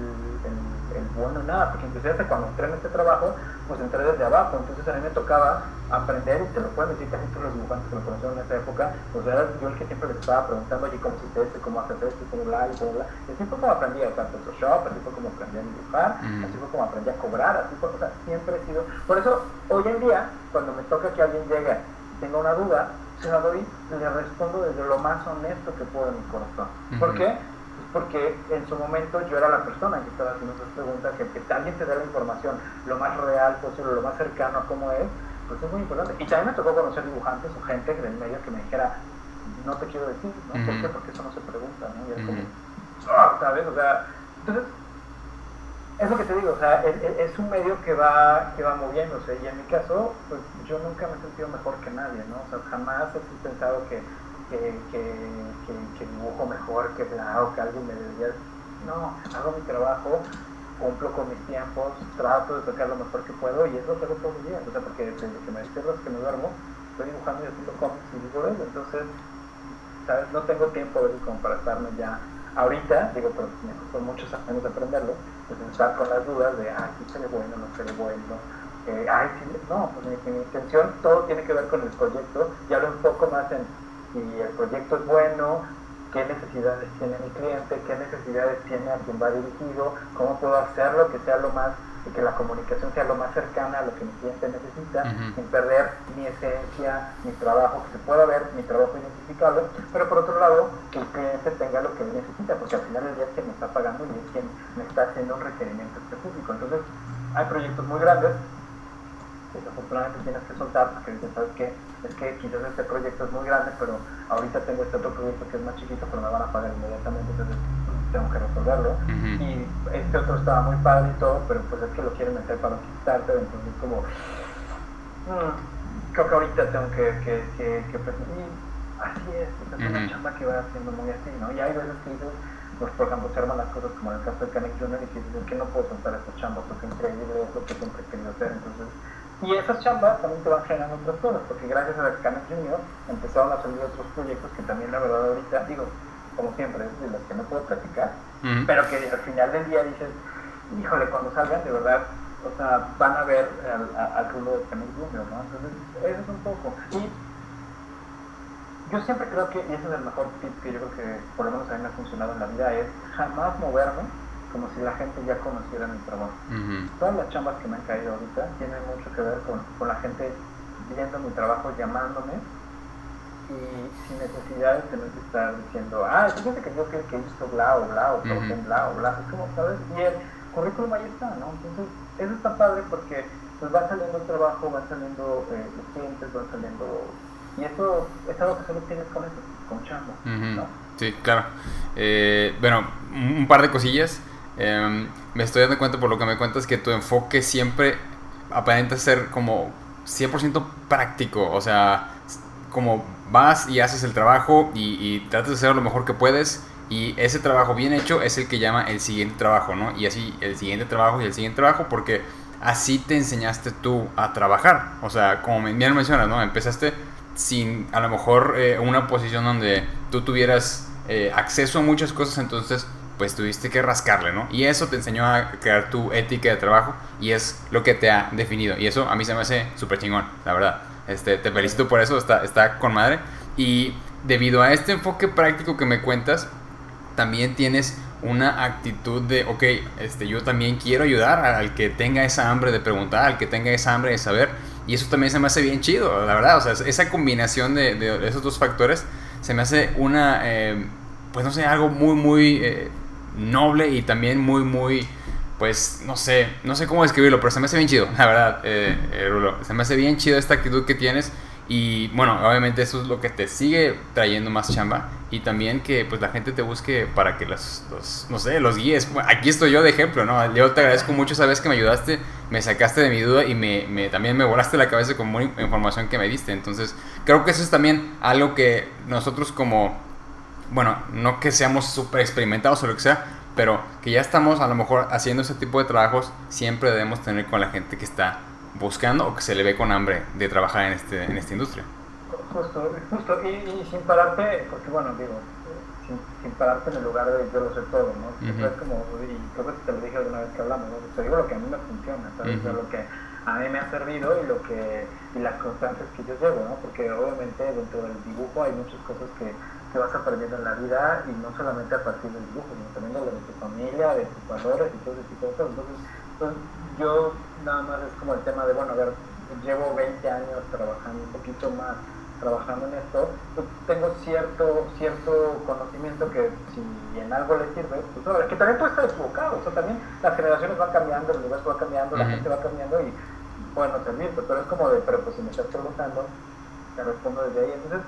el bueno en nada, porque inclusive hasta cuando entré en este trabajo, pues entré desde abajo, entonces a mí me tocaba aprender, y te lo pueden decir casi todos los dibujantes que me conocieron en esa época, pues era yo el que siempre les estaba preguntando, oye, ¿cómo se esto? ¿Cómo haces esto? ¿Cómo bla? Y bla, Y así fue como aprendí a usar Photoshop, así fue como aprendí a dibujar, así fue como aprendí a cobrar, así fue, o sea, siempre he sido... Por eso, hoy en día, cuando me toca que alguien llegue y tenga una duda, se la doy, le respondo desde lo más honesto que puedo en mi corazón. ¿Por qué? Porque en su momento yo era la persona que estaba haciendo esas preguntas, que, que alguien te dé la información lo más real posible, lo más cercano a cómo es, pues es muy importante. Y también me tocó conocer dibujantes o gente del medio que me dijera, no te quiero decir, ¿no? ¿Por qué? Porque eso no se pregunta, ¿no? Y es como, ah", ¿sabes? O sea, entonces, es lo que te digo, o sea, es, un medio que va, que va moviéndose. Y en mi caso, pues yo nunca me he sentido mejor que nadie, ¿no? O sea, jamás he pensado que, que, dibujo mejor que bla o que alguien me debería... No, hago mi trabajo cumplo con mis tiempos, trato de tocar lo mejor que puedo y es lo que hago todos los días. O sea, porque desde que me despierto hasta que me duermo, estoy dibujando y haciendo cómics y digo eso. Entonces, ¿sabes? No tengo tiempo de como para estarme ya ahorita, digo, pero me costó muchos años de aprenderlo, pues estar con las dudas de, ah, sí se le bueno, no se le bueno. Eh, ay, no, pues mi, mi, intención, todo tiene que ver con el proyecto, y hablo un poco más en si el proyecto es bueno, qué necesidades tiene mi cliente, qué necesidades tiene a quien va dirigido, cómo puedo hacerlo que sea lo más que la comunicación sea lo más cercana a lo que mi cliente necesita, sin perder mi esencia, mi trabajo, que se pueda ver mi trabajo identificable, pero por otro lado, que el cliente tenga lo que él necesita, porque al final el día es quien me está pagando y es quien me está haciendo un requerimiento específico. Entonces, hay proyectos muy grandes desafortunadamente tienes que soltar porque dices, ¿sabes qué? Es que quizás este proyecto es muy grande, pero ahorita tengo este otro proyecto que es más chiquito, pero me van a pagar inmediatamente, entonces tengo que resolverlo. Y este otro estaba muy padre y todo, pero pues es que lo quieren meter para quitarte, entonces como, mm, creo que ahorita tengo que, que, que, que así es, es una chamba que va haciendo muy así, ¿no? Y hay veces que dices, pues por ejemplo se arman las cosas como en el caso de Canek Junior y que dices que no puedo soltar esta chamba porque es increíble, es lo que siempre he querido hacer, entonces y esas chambas también te van generando otras cosas, porque gracias a Canon Junior empezaron a salir otros proyectos que también la verdad ahorita, digo, como siempre, es de los que no puedo platicar, pero que al final del día dices, híjole, cuando salgan de verdad, o sea, van a ver al, al de Canon Junior, ¿no? Entonces, eso es un poco. Y yo siempre creo que, y ese es el mejor tip que yo creo que por lo menos a mí me ha funcionado en la vida, es jamás moverme como si la gente ya conociera mi trabajo. Todas las chambas que me han caído ahorita tienen mucho que ver con, con la gente viendo mi trabajo, llamándome y sin necesidad de tener que estar diciendo, ah, fíjate que yo que, que hizo bla o bla o uh bla o bla, es como, ¿sabes? Y el currículum ahí está, ¿no? Entonces, eso está padre porque pues va saliendo el trabajo, van saliendo eh, los clientes, van saliendo... Y eso es algo que solo tienes con eso, con chamba, ¿no?
Sí, claro. Eh, bueno, un par de cosillas. Em, me estoy dando cuenta por lo que me cuentas que tu enfoque siempre aparenta ser como 100% práctico, o sea, como vas y haces el trabajo y, tratas de hacer lo mejor que puedes y ese trabajo bien hecho es el que llama el siguiente trabajo, ¿no? Y así el siguiente trabajo y el siguiente trabajo porque así te enseñaste tú a trabajar, o sea, como bien mencionas, ¿no? Empezaste sin a lo mejor eh, una posición donde tú tuvieras eh, acceso a muchas cosas, entonces pues tuviste que rascarle, ¿no? Y eso te enseñó a crear tu ética de trabajo y es lo que te ha definido. Y eso a mí se me hace súper chingón, la verdad. Este, te felicito por eso, está, está con madre. Y debido a este enfoque práctico que me cuentas, también tienes una actitud de, ok, este, yo también quiero ayudar al que tenga esa hambre de preguntar, al que tenga esa hambre de saber. Y eso también se me hace bien chido, la verdad. O sea, esa combinación de, esos dos factores se me hace una, eh, pues no sé, algo muy, muy... Eh, noble y también muy, muy, pues, no sé, no sé cómo describirlo, pero se me hace bien chido, la verdad, eh, eh, Rulo. Se me hace bien chido esta actitud que tienes Y bueno, obviamente eso es lo que te sigue trayendo más chamba y también que pues la gente te busque para que los, no sé, los guíes. Aquí estoy yo de ejemplo, ¿no? Yo te agradezco mucho esa vez que me ayudaste, me sacaste de mi duda y me, me también me volaste la cabeza con mucha información que me diste. Entonces creo que eso es también algo que nosotros como, bueno, no que seamos súper experimentados o lo que sea, pero que ya estamos a lo mejor haciendo ese tipo de trabajos, siempre debemos tener con la gente que está buscando o que se le ve con hambre de trabajar en, este, en esta industria.
Justo, justo, y, sin pararte, porque bueno, digo, sin, pararte en el lugar de yo lo sé todo, ¿no? es como, y creo que te lo dije alguna vez que hablamos, ¿no? Te digo lo que a mí me funciona, ¿sabes? lo que a mí me ha servido y lo que y las constantes que yo llevo, ¿no? Porque obviamente dentro del dibujo hay muchas cosas que, que vas aprendiendo en la vida y no solamente a partir del dibujo, sino también de, de tu familia, de tus valores y todo ese tipo de cosas. Entonces, entonces yo nada más es como el tema de, bueno, a ver, llevo 20 años trabajando un poquito más trabajando en esto, pues tengo cierto cierto conocimiento que si en algo le sirve, pues que también puede estar equivocado, o sea, también las generaciones van cambiando, el universo va cambiando, la gente va cambiando y bueno, también, pero es como de, pero pues si me estás preguntando, te respondo desde ahí, entonces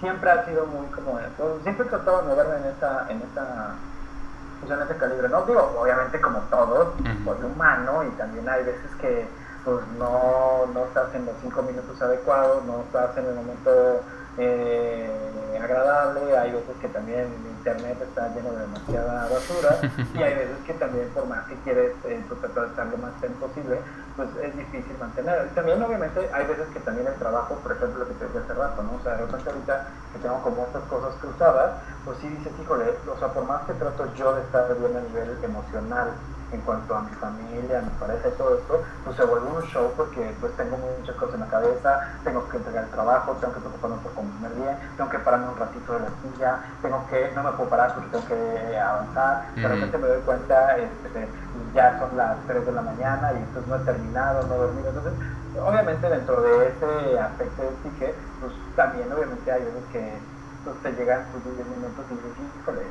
siempre ha sido muy como, pues, siempre he tratado de moverme en esa, en esa pues, en ese calibre, ¿no? Digo, obviamente como todos, uh humano y también hay veces que pues no, no estás en los cinco minutos adecuados, no estás en el momento eh, agradable, hay veces que también internet está lleno de demasiada basura y hay veces que también por más que quieres eh, pues, tratar de estar lo más posible, pues es difícil mantener. También obviamente hay veces que también el trabajo, por ejemplo lo que te decía hace rato, ¿no? O sea, de repente ahorita que tengo como estas cosas cruzadas, pues sí dices, híjole, o sea, por más que trato yo de estar bien a nivel emocional, en cuanto a mi familia, a mi pareja y todo esto, pues se vuelve un show porque pues tengo muchas cosas en la cabeza, tengo que entregar el trabajo, tengo que preocuparme por comer bien, tengo que pararme un ratito de la silla, tengo que, no me puedo parar porque tengo que avanzar, de repente me doy cuenta, este, ya son las 3 de la mañana y entonces no he terminado, no he dormido, entonces obviamente dentro de ese aspecto de psique, pues también obviamente hay veces que pues, te llegan tus 10 minutos y dices, híjole,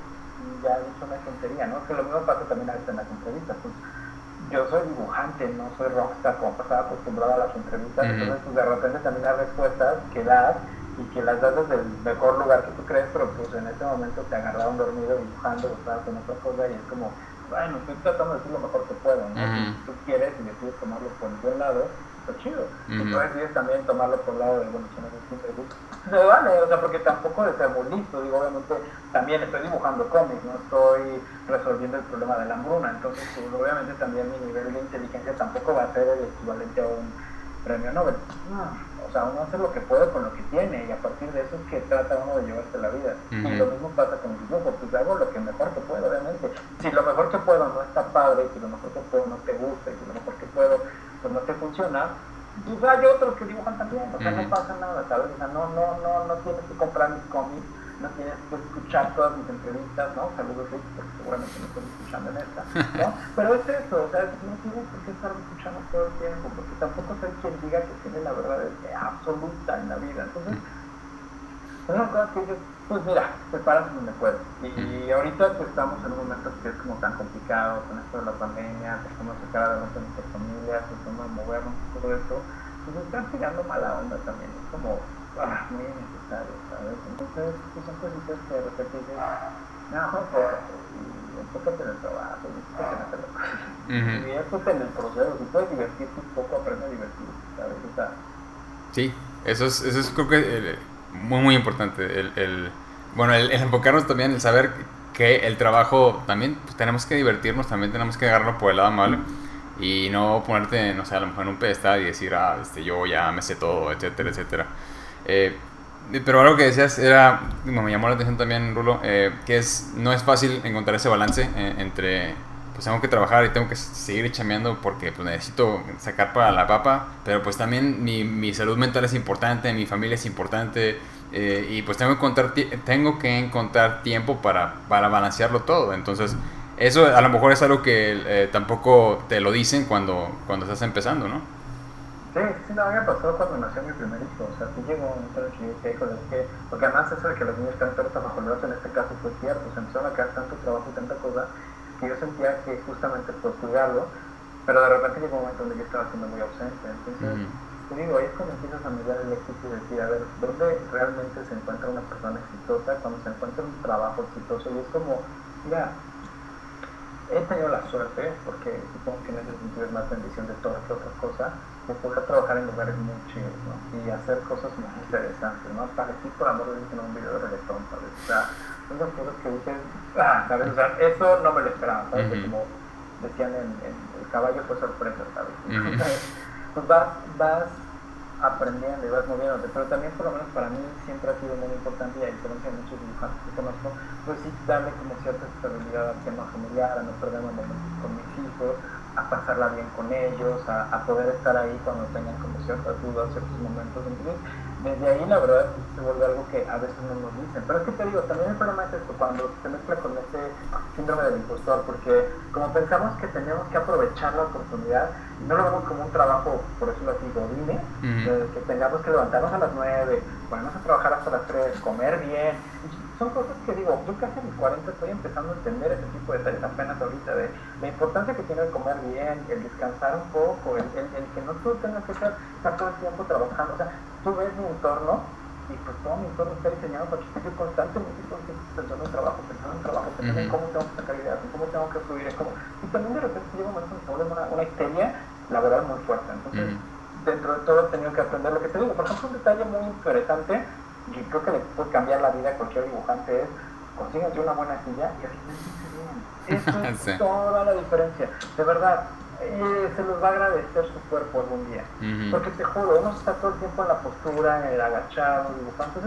ya dicho una tontería, ¿no? Que lo mismo pasa también a veces en las entrevistas. Pues, yo soy dibujante, no soy rockstar como estaba acostumbrado a las entrevistas, entonces pues, de repente también hay respuestas que das y que las das desde el mejor lugar que tú crees, pero pues en ese momento te agarraron dormido dibujando o estabas en otra cosa y es como, bueno, estoy tratando de decir lo mejor que puedo, ¿no? Si tú quieres y decides tomarlo por un buen lado, está chido. Uh -huh. Y decides también tomarlo por el lado de, bueno, no siempre me vale, o sea, porque tampoco digo, obviamente también estoy dibujando cómics, no estoy resolviendo el problema de la hambruna, entonces pues, obviamente también mi nivel de inteligencia tampoco va a ser el equivalente a un premio Nobel. o sea, uno hace lo que puede con lo que tiene y a partir de eso es que trata uno de llevarse la vida. Y lo mismo pasa con el dibujo, pues hago lo que mejor que puedo, obviamente. Si lo mejor que puedo no está padre, si lo mejor que puedo no te gusta, y si lo mejor que puedo pues no te funciona, pues hay otros que dibujan también, o sea, no pasa nada, ¿sabes? O sea, no, no, no, no tienes que comprar mis cómics, no tienes que escuchar todas mis entrevistas, ¿no? Saludos, Rick, porque seguramente me estoy escuchando en esta, ¿no? Pero es eso, o sea, no tienes por qué estar escuchando todo el tiempo, porque tampoco soy quien diga que tiene la verdad absoluta en la vida. Entonces, son cosas que dices, pues mira, preparas donde puedes. Y, ahorita pues, estamos en un momento que es como tan complicado con esto de la pandemia, empezamos a sacar adelante a nuestras familias, empezamos a movernos y todo eso, pues están tirando mala onda también, es como ah, muy necesario, ¿sabes? Entonces, pues son cositas que de repente dices, no, enfócate, y enfócate en el trabajo, y enfócate en hacer las cosas. Y enfócate en el proceso, si puedes divertirte un poco, aprende a divertirte, ¿sabes? O sea,
sí, eso es, eso es creo que... muy muy importante el, el bueno el, el, enfocarnos también el saber que el trabajo también pues, tenemos que divertirnos también tenemos que agarrarlo por el lado amable y no ponerte no sé a lo mejor en un pedestal y decir ah este yo ya me sé todo etcétera etcétera. Eh, pero algo que decías era me llamó la atención también Rulo eh, que es no es fácil encontrar ese balance eh, entre pues tengo que trabajar y tengo que seguir chameando porque pues necesito sacar para la papa, pero pues también mi, mi salud mental es importante, mi familia es importante eh, y pues tengo que encontrar, tengo que encontrar tiempo para, para balancearlo todo. Entonces, eso a lo mejor es algo que eh, tampoco te lo dicen cuando, cuando estás empezando, ¿no?
Sí, sí, no, me pasó cuando nació mi primer hijo. O sea, sí llegó un momento en que dije, es que, porque además eso de que los niños están todos bajo en este caso fue cierto. Se empezaron a quedar tanto trabajo y tanta cosa que yo sentía que justamente por cuidarlo, pero de repente llegó un momento donde yo estaba siendo muy ausente. Entonces, te digo, ahí es cuando empiezas a mirar el éxito y decir, a ver, ¿dónde realmente se encuentra una persona exitosa cuando se encuentra un trabajo exitoso? Y es como, mira, he tenido la suerte, porque supongo que en ese sentido es más bendición de todas que otras cosas, de poder trabajar en lugares muy chidos, ¿no? Y hacer cosas muy interesantes, ¿no? Parecí por amor de Dios en un video de reggaetón, ¿sabes? O sea, cosas que ah, ¿sabes? O sea, eso no me lo esperaba, ¿sabes? Como decían en, el caballo fue sorpresa, ¿sabes? pues vas, vas aprendiendo y vas moviéndote, pero también por lo menos para mí siempre ha sido muy importante y a diferencia de muchos dibujantes que conozco, pues sí darle como cierta estabilidad al tema familiar, a no perder momentos con mis hijos, a pasarla bien con ellos, a, a, poder estar ahí cuando tengan como ciertas dudas, ciertos momentos. Entonces, desde ahí la verdad se vuelve algo que a veces no nos dicen. Pero es que te digo, también el problema es esto, cuando se mezcla con este síndrome del impostor, porque como pensamos que tenemos que aprovechar la oportunidad, no lo vemos como un trabajo, por decirlo así, godine, que tengamos que levantarnos a las 9, ponernos a trabajar hasta las 3, comer bien, son cosas que digo, yo casi a mis 40 estoy empezando a entender ese tipo de detalles apenas ahorita, de la importancia que tiene el comer bien, el descansar un poco, el, el, que no tú tengas que estar, todo el tiempo trabajando, o sea, tú ves mi entorno y pues todo mi entorno está diseñado para que esté constantemente pensando en trabajo, pensando en trabajo, pensando en cómo tengo que sacar ideas, en cómo tengo que fluir, en cómo... Y también de repente llega un momento en que se una, una histeria, la verdad, muy fuerte. Entonces, dentro de todo he tenido que aprender lo que te digo. Por ejemplo, un detalle muy interesante y creo que le puede cambiar la vida a cualquier dibujante es consíganse una buena silla y así bien. Eso es toda la diferencia. De verdad, eh, se los va a agradecer su cuerpo algún día. Porque te juro, uno está todo el tiempo en la postura, en el agachado, dibujando.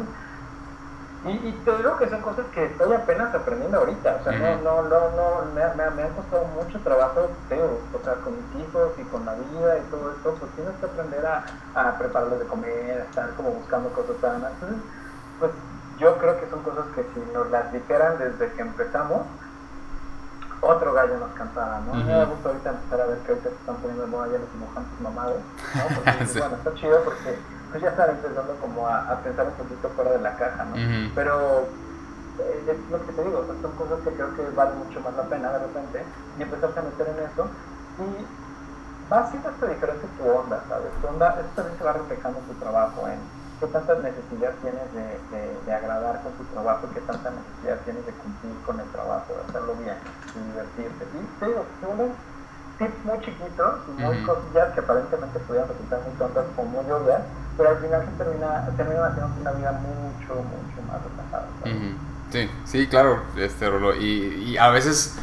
Y, y, te digo que son cosas que estoy apenas aprendiendo ahorita. O sea, no, no, no, no, me, me, me, ha costado mucho trabajo, teo, o sea, con mis hijos y con la vida y todo esto, pues tienes que aprender a, a prepararles de comer, a estar como buscando cosas sanas. Entonces, pues yo creo que son cosas que si nos las dijeran desde que empezamos, otro gallo nos cantara, ¿no? Me gusta ahorita empezar a ver que ahorita se están poniendo de moda ya los dibujantes mamados, ¿no? Porque, bueno, está chido porque pues ya están empezando como a, a, pensar un poquito fuera de la caja, ¿no? Pero eh, es lo que te digo, son cosas que creo que valen mucho más la pena de repente y empezarte a meter en eso y va haciendo esta diferente tu onda, ¿sabes? Tu onda, esto también se va reflejando en tu trabajo, en qué tanta necesidad tienes de, de, de, agradar con tu trabajo, qué tanta necesidad tienes de cumplir con el trabajo, de hacerlo bien, de divertirte. Y te digo, vuelven tips muy chiquitos y muy cosillas que aparentemente pudieran resultar muy tontas o muy obvias, pero al final se termina, termina haciendo una vida mucho, mucho más relajada.
Sí, sí, claro, este Rolo. Y, y a veces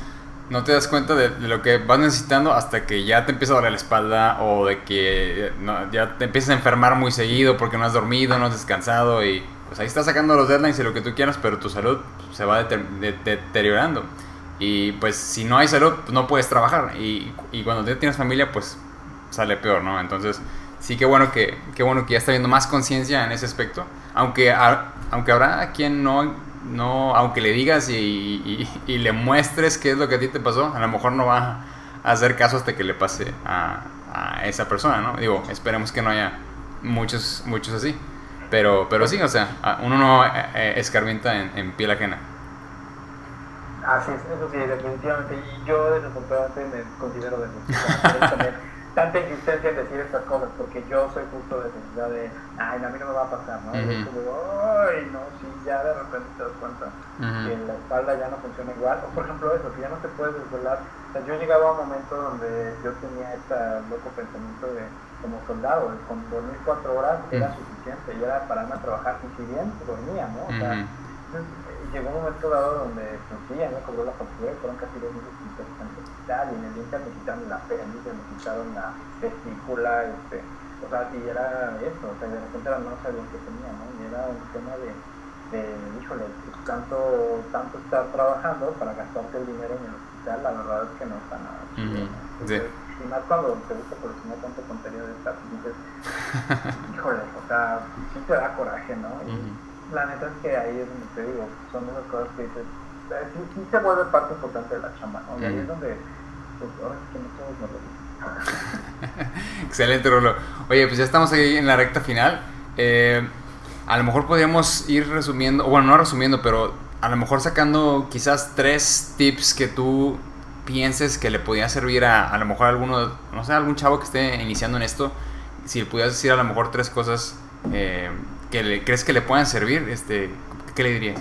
no te das cuenta de, lo que vas necesitando hasta que ya te empieza a doler la espalda o de que ya te empiezas a enfermar muy seguido porque no has dormido, no has descansado y pues ahí estás sacando los deadlines y lo que tú quieras, pero tu salud se va deteriorando. Y pues si no hay salud, pues no puedes trabajar. Y, y cuando tienes familia, pues sale peor, ¿no? Entonces, sí que bueno que, qué bueno que ya está viendo más conciencia en ese aspecto. Aunque, aunque habrá quien no no, aunque le digas y, y, le muestres qué es lo que a ti te pasó, a lo mejor no va a hacer caso hasta que le pase a, a esa persona, ¿no? Digo, esperemos que no haya muchos, muchos así. Pero, pero sí, o sea, uno no eh, eh, escarmienta en, en piel ajena.
Así es, eso sí, definitivamente. Y yo me considero de tanta insistencia en decir estas cosas, porque yo soy justo de necesidad de, ay, a mí no me va a pasar, ¿no? Y ay, no, si ya de repente te das cuenta que la espalda ya no funciona igual, o por ejemplo eso, que ya no te puedes desvelar. O sea, yo llegaba a un momento donde yo tenía este loco pensamiento de, como soldado, con dormir cuatro horas era suficiente, y era pararme a trabajar, y si bien dormía, ¿no? O sea, llegó un momento dado donde, pues sí, me cobró la factura y fueron casi dos meses sin hospital y en el día me quitaron la apéndice, me quitaron la testícula, este, o sea, y era eso, o sea, de repente no sabía qué tenía, ¿no? Y era un tema de, de híjole, pues, tanto, tanto estar trabajando para gastarte el dinero en el hospital, la verdad es que no está nada Y más cuando te gusta coleccionar tanto contenido de estas, dices, híjole, o sea, sí te da coraje, ¿no? Es que ahí es donde te digo, son esas cosas que dices, eh, sí, sí se vuelve parte importante de la chamba, ¿no? Y ahí es donde, pues ahora sí que no todos nos lo
Excelente, Rolo. Oye, pues ya estamos ahí en la recta final. Eh, a lo mejor podríamos ir resumiendo, bueno, no resumiendo, pero a lo mejor sacando quizás tres tips que tú pienses que le podía servir a a lo mejor a alguno, no sé, algún chavo que esté iniciando en esto si pudieras decir a lo mejor tres cosas eh, que le, crees que le puedan servir, este, ¿qué le dirías?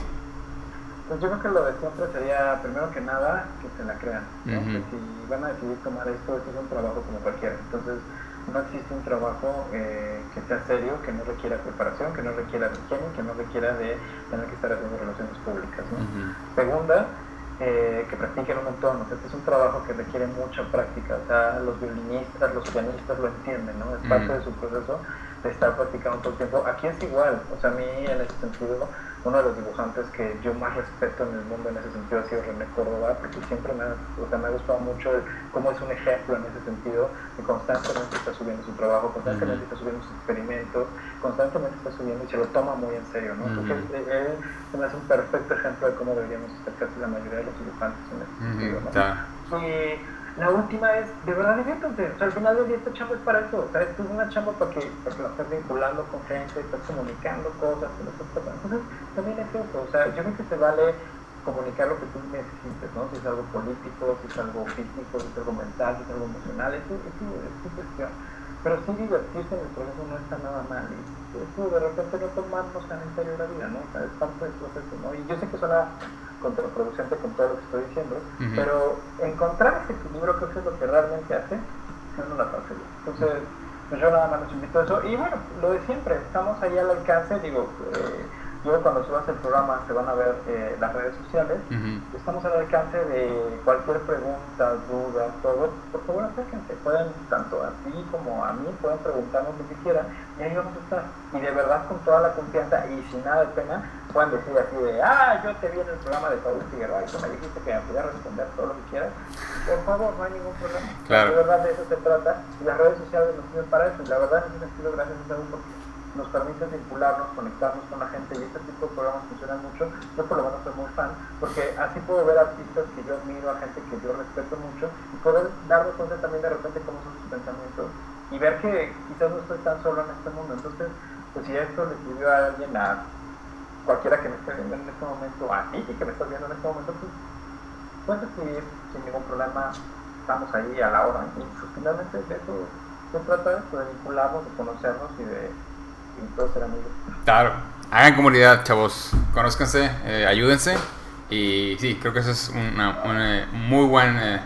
Pues yo creo que lo de siempre sería, primero que nada, que se la crean. si van a decidir tomar esto, esto es un trabajo como cualquiera. Entonces, no existe un trabajo eh, que sea serio, que no requiera preparación, que no requiera de higiene, que no requiera de tener que estar haciendo relaciones públicas. Segunda, eh, que practiquen un montón. este es un trabajo que requiere mucha práctica. O sea, los violinistas, los pianistas lo entienden, ¿no? Es parte de su proceso de estar practicando todo el tiempo. Aquí es igual. O sea, a mí en ese sentido uno de los dibujantes que yo más respeto en el mundo en ese sentido ha sido René Córdoba, porque siempre me ha, o sea, me ha gustado mucho cómo es un ejemplo en ese sentido, que constantemente está subiendo su trabajo, constantemente está subiendo sus experimentos, constantemente está subiendo y se lo toma muy en serio, ¿no? Entonces, él se me hace un perfecto ejemplo de cómo deberíamos estar casi la mayoría de los dibujantes en ese sentido, ¿no? Y la última es, de verdad diviértanse. O sea, al final del día esta chamba es para eso. O sea, es una chamba para que, para que la estés vinculando con gente, estás comunicando cosas, Entonces, también es eso. O sea, yo creo que se vale comunicar lo que tú necesites, ¿no? Si es algo político, si es algo físico, si es algo mental, si es algo emocional, eso, eso es tu cuestión. Pero sí divertirse en el proceso no está nada mal. Y eso de repente no tomarnos tan en serio la vida, ¿no? O sea, es parte del proceso, ¿no? Y yo sé que suena contraproducente con todo lo que estoy diciendo, pero encontrar ese equilibrio creo que es lo que realmente hace que uno la pase Entonces, pues yo nada más los invito a eso. Y bueno, lo de siempre, estamos ahí al alcance, digo, eh, yo cuando subas el programa se van a ver eh, las redes sociales. Estamos al alcance de cualquier pregunta, duda, todo. Por favor, acérquense. Pueden, tanto a ti como a mí, pueden preguntarnos lo que quieran y ahí vamos a estar. Y de verdad, con toda la confianza y sin nada de pena, pueden decir así de, ah, yo te vi en el programa de Paul Figueroa y tú me dijiste que me podía responder todo lo que quieras. Por favor, no hay ningún problema. De verdad, de eso se trata. Y las redes sociales nos sirven para eso. Y la verdad, en ese sentido, gracias a Saúl, porque nos permite vincularnos, conectarnos con la gente y este tipo de programas funcionan mucho. Yo por lo menos soy muy fan, porque así puedo ver artistas que yo admiro, a gente que yo respeto mucho y poder darme cuenta también de repente cómo son sus pensamientos y ver que quizás no estoy tan solo en este mundo. Entonces, pues si esto le sirvió a alguien, a cualquiera que me esté viendo en este momento, a ti que me estás viendo en este momento, pues puedes escribir sin ningún problema. Estamos ahí a la hora. Y pues, finalmente de eso se trata de vincularnos, de conocernos y de
Claro, hagan comunidad, chavos. Conózcanse, eh, ayúdense. Y sí, creo que eso es una, muy buen eh,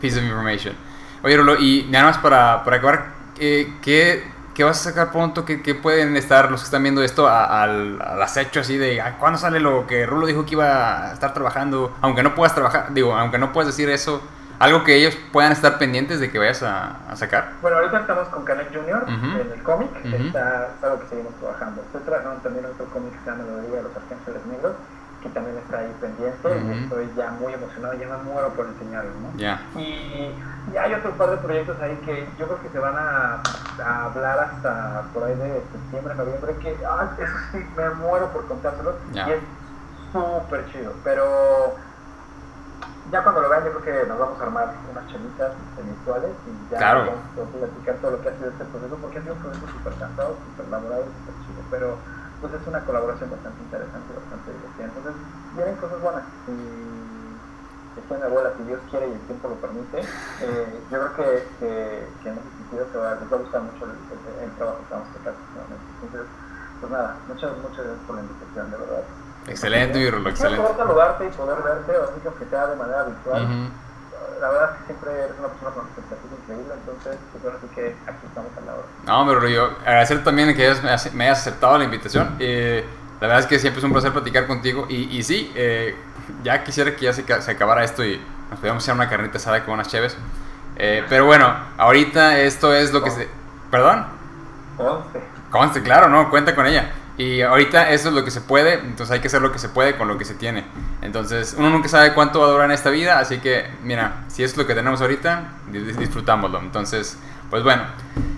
piece of information. Oye, Rulo, y nada más para, para acabar, eh, ¿qué, ¿qué, vas a sacar pronto? ¿Qué, ¿Qué, pueden estar los que están viendo esto al, al acecho así de cuándo sale lo que Rulo dijo que iba a estar trabajando? Aunque no puedas trabajar, digo, aunque no puedas decir eso, algo que ellos puedan estar pendientes de que vayas a, sacar.
Bueno, ahorita estamos con Canek Jr. en el cómic, está, es algo que seguimos trabajando. Estoy trabajando también otro cómic que se llama Melodía de los Arcángeles Negros, que también está ahí pendiente y estoy ya muy emocionado, ya me muero por enseñarlo, ¿no? Y, y, hay otro par de proyectos ahí que yo creo que se van a, hablar hasta por ahí de septiembre, noviembre, que ah, eso sí, me muero por contárselos y es súper chido, pero ya cuando lo vean yo creo que nos vamos a armar unas chemitas virtuales y ya vamos a platicar todo lo que ha sido este proceso, porque ha sido un proceso súper cansado, súper elaborado y súper chido, pero pues es una colaboración bastante interesante, bastante divertida. Entonces vienen cosas buenas y después mi abuela, si Dios quiere y el tiempo lo permite, eh, yo creo que, que, en ese sentido se va, les va a gustar mucho el, trabajo que vamos a sacar. Entonces, pues nada, muchas, muchas gracias por la invitación, de verdad.
Excelente, mi Rulo, excelente.
Poder saludarte y poder verte, así que sea de manera virtual. La verdad es que siempre eres una persona con expectativa increíble, entonces yo creo que aquí estamos a la hora. No,
pero yo agradecer también que me hayas aceptado la invitación. Eh, la verdad es que siempre es un placer platicar contigo. Y, y sí, eh, ya quisiera que ya se, se, acabara esto y nos pudiéramos hacer una carnita asada con unas cheves. Eh, pero bueno, ahorita esto es lo que se... ¿Perdón?
Conste.
Conste, claro, no, cuenta con ella. Y ahorita eso es lo que se puede, entonces hay que hacer lo que se puede con lo que se tiene. Entonces uno nunca sabe cuánto va a durar en esta vida, así que mira, si es lo que tenemos ahorita, disfrutámoslo. Entonces, pues bueno,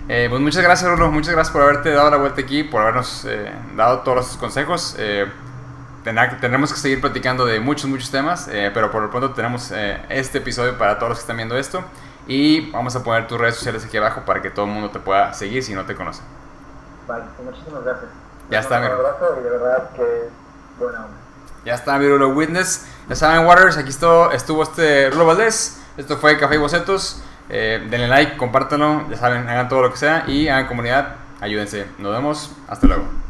eh, pues muchas gracias Rulo, muchas gracias por haberte dado la vuelta aquí, por habernos eh, dado todos los consejos. Eh, tendremos que seguir platicando de muchos, muchos temas, pero por lo pronto tenemos este episodio para todos los que están viendo esto. Y vamos a poner tus redes sociales aquí abajo para que todo el mundo te pueda seguir si no te conoce.
Vale, pues muchísimas gracias.
Ya está,
Un abrazo y de verdad que buena
Ya está, mi Rulo Witness. Ya saben, Waters, aquí estuvo, estuvo este Rulo Valdés. Esto fue Café y Bocetos. Eh, denle like, compártanlo, ya saben, hagan todo lo que sea y hagan comunidad, ayúdense. Nos vemos, hasta luego.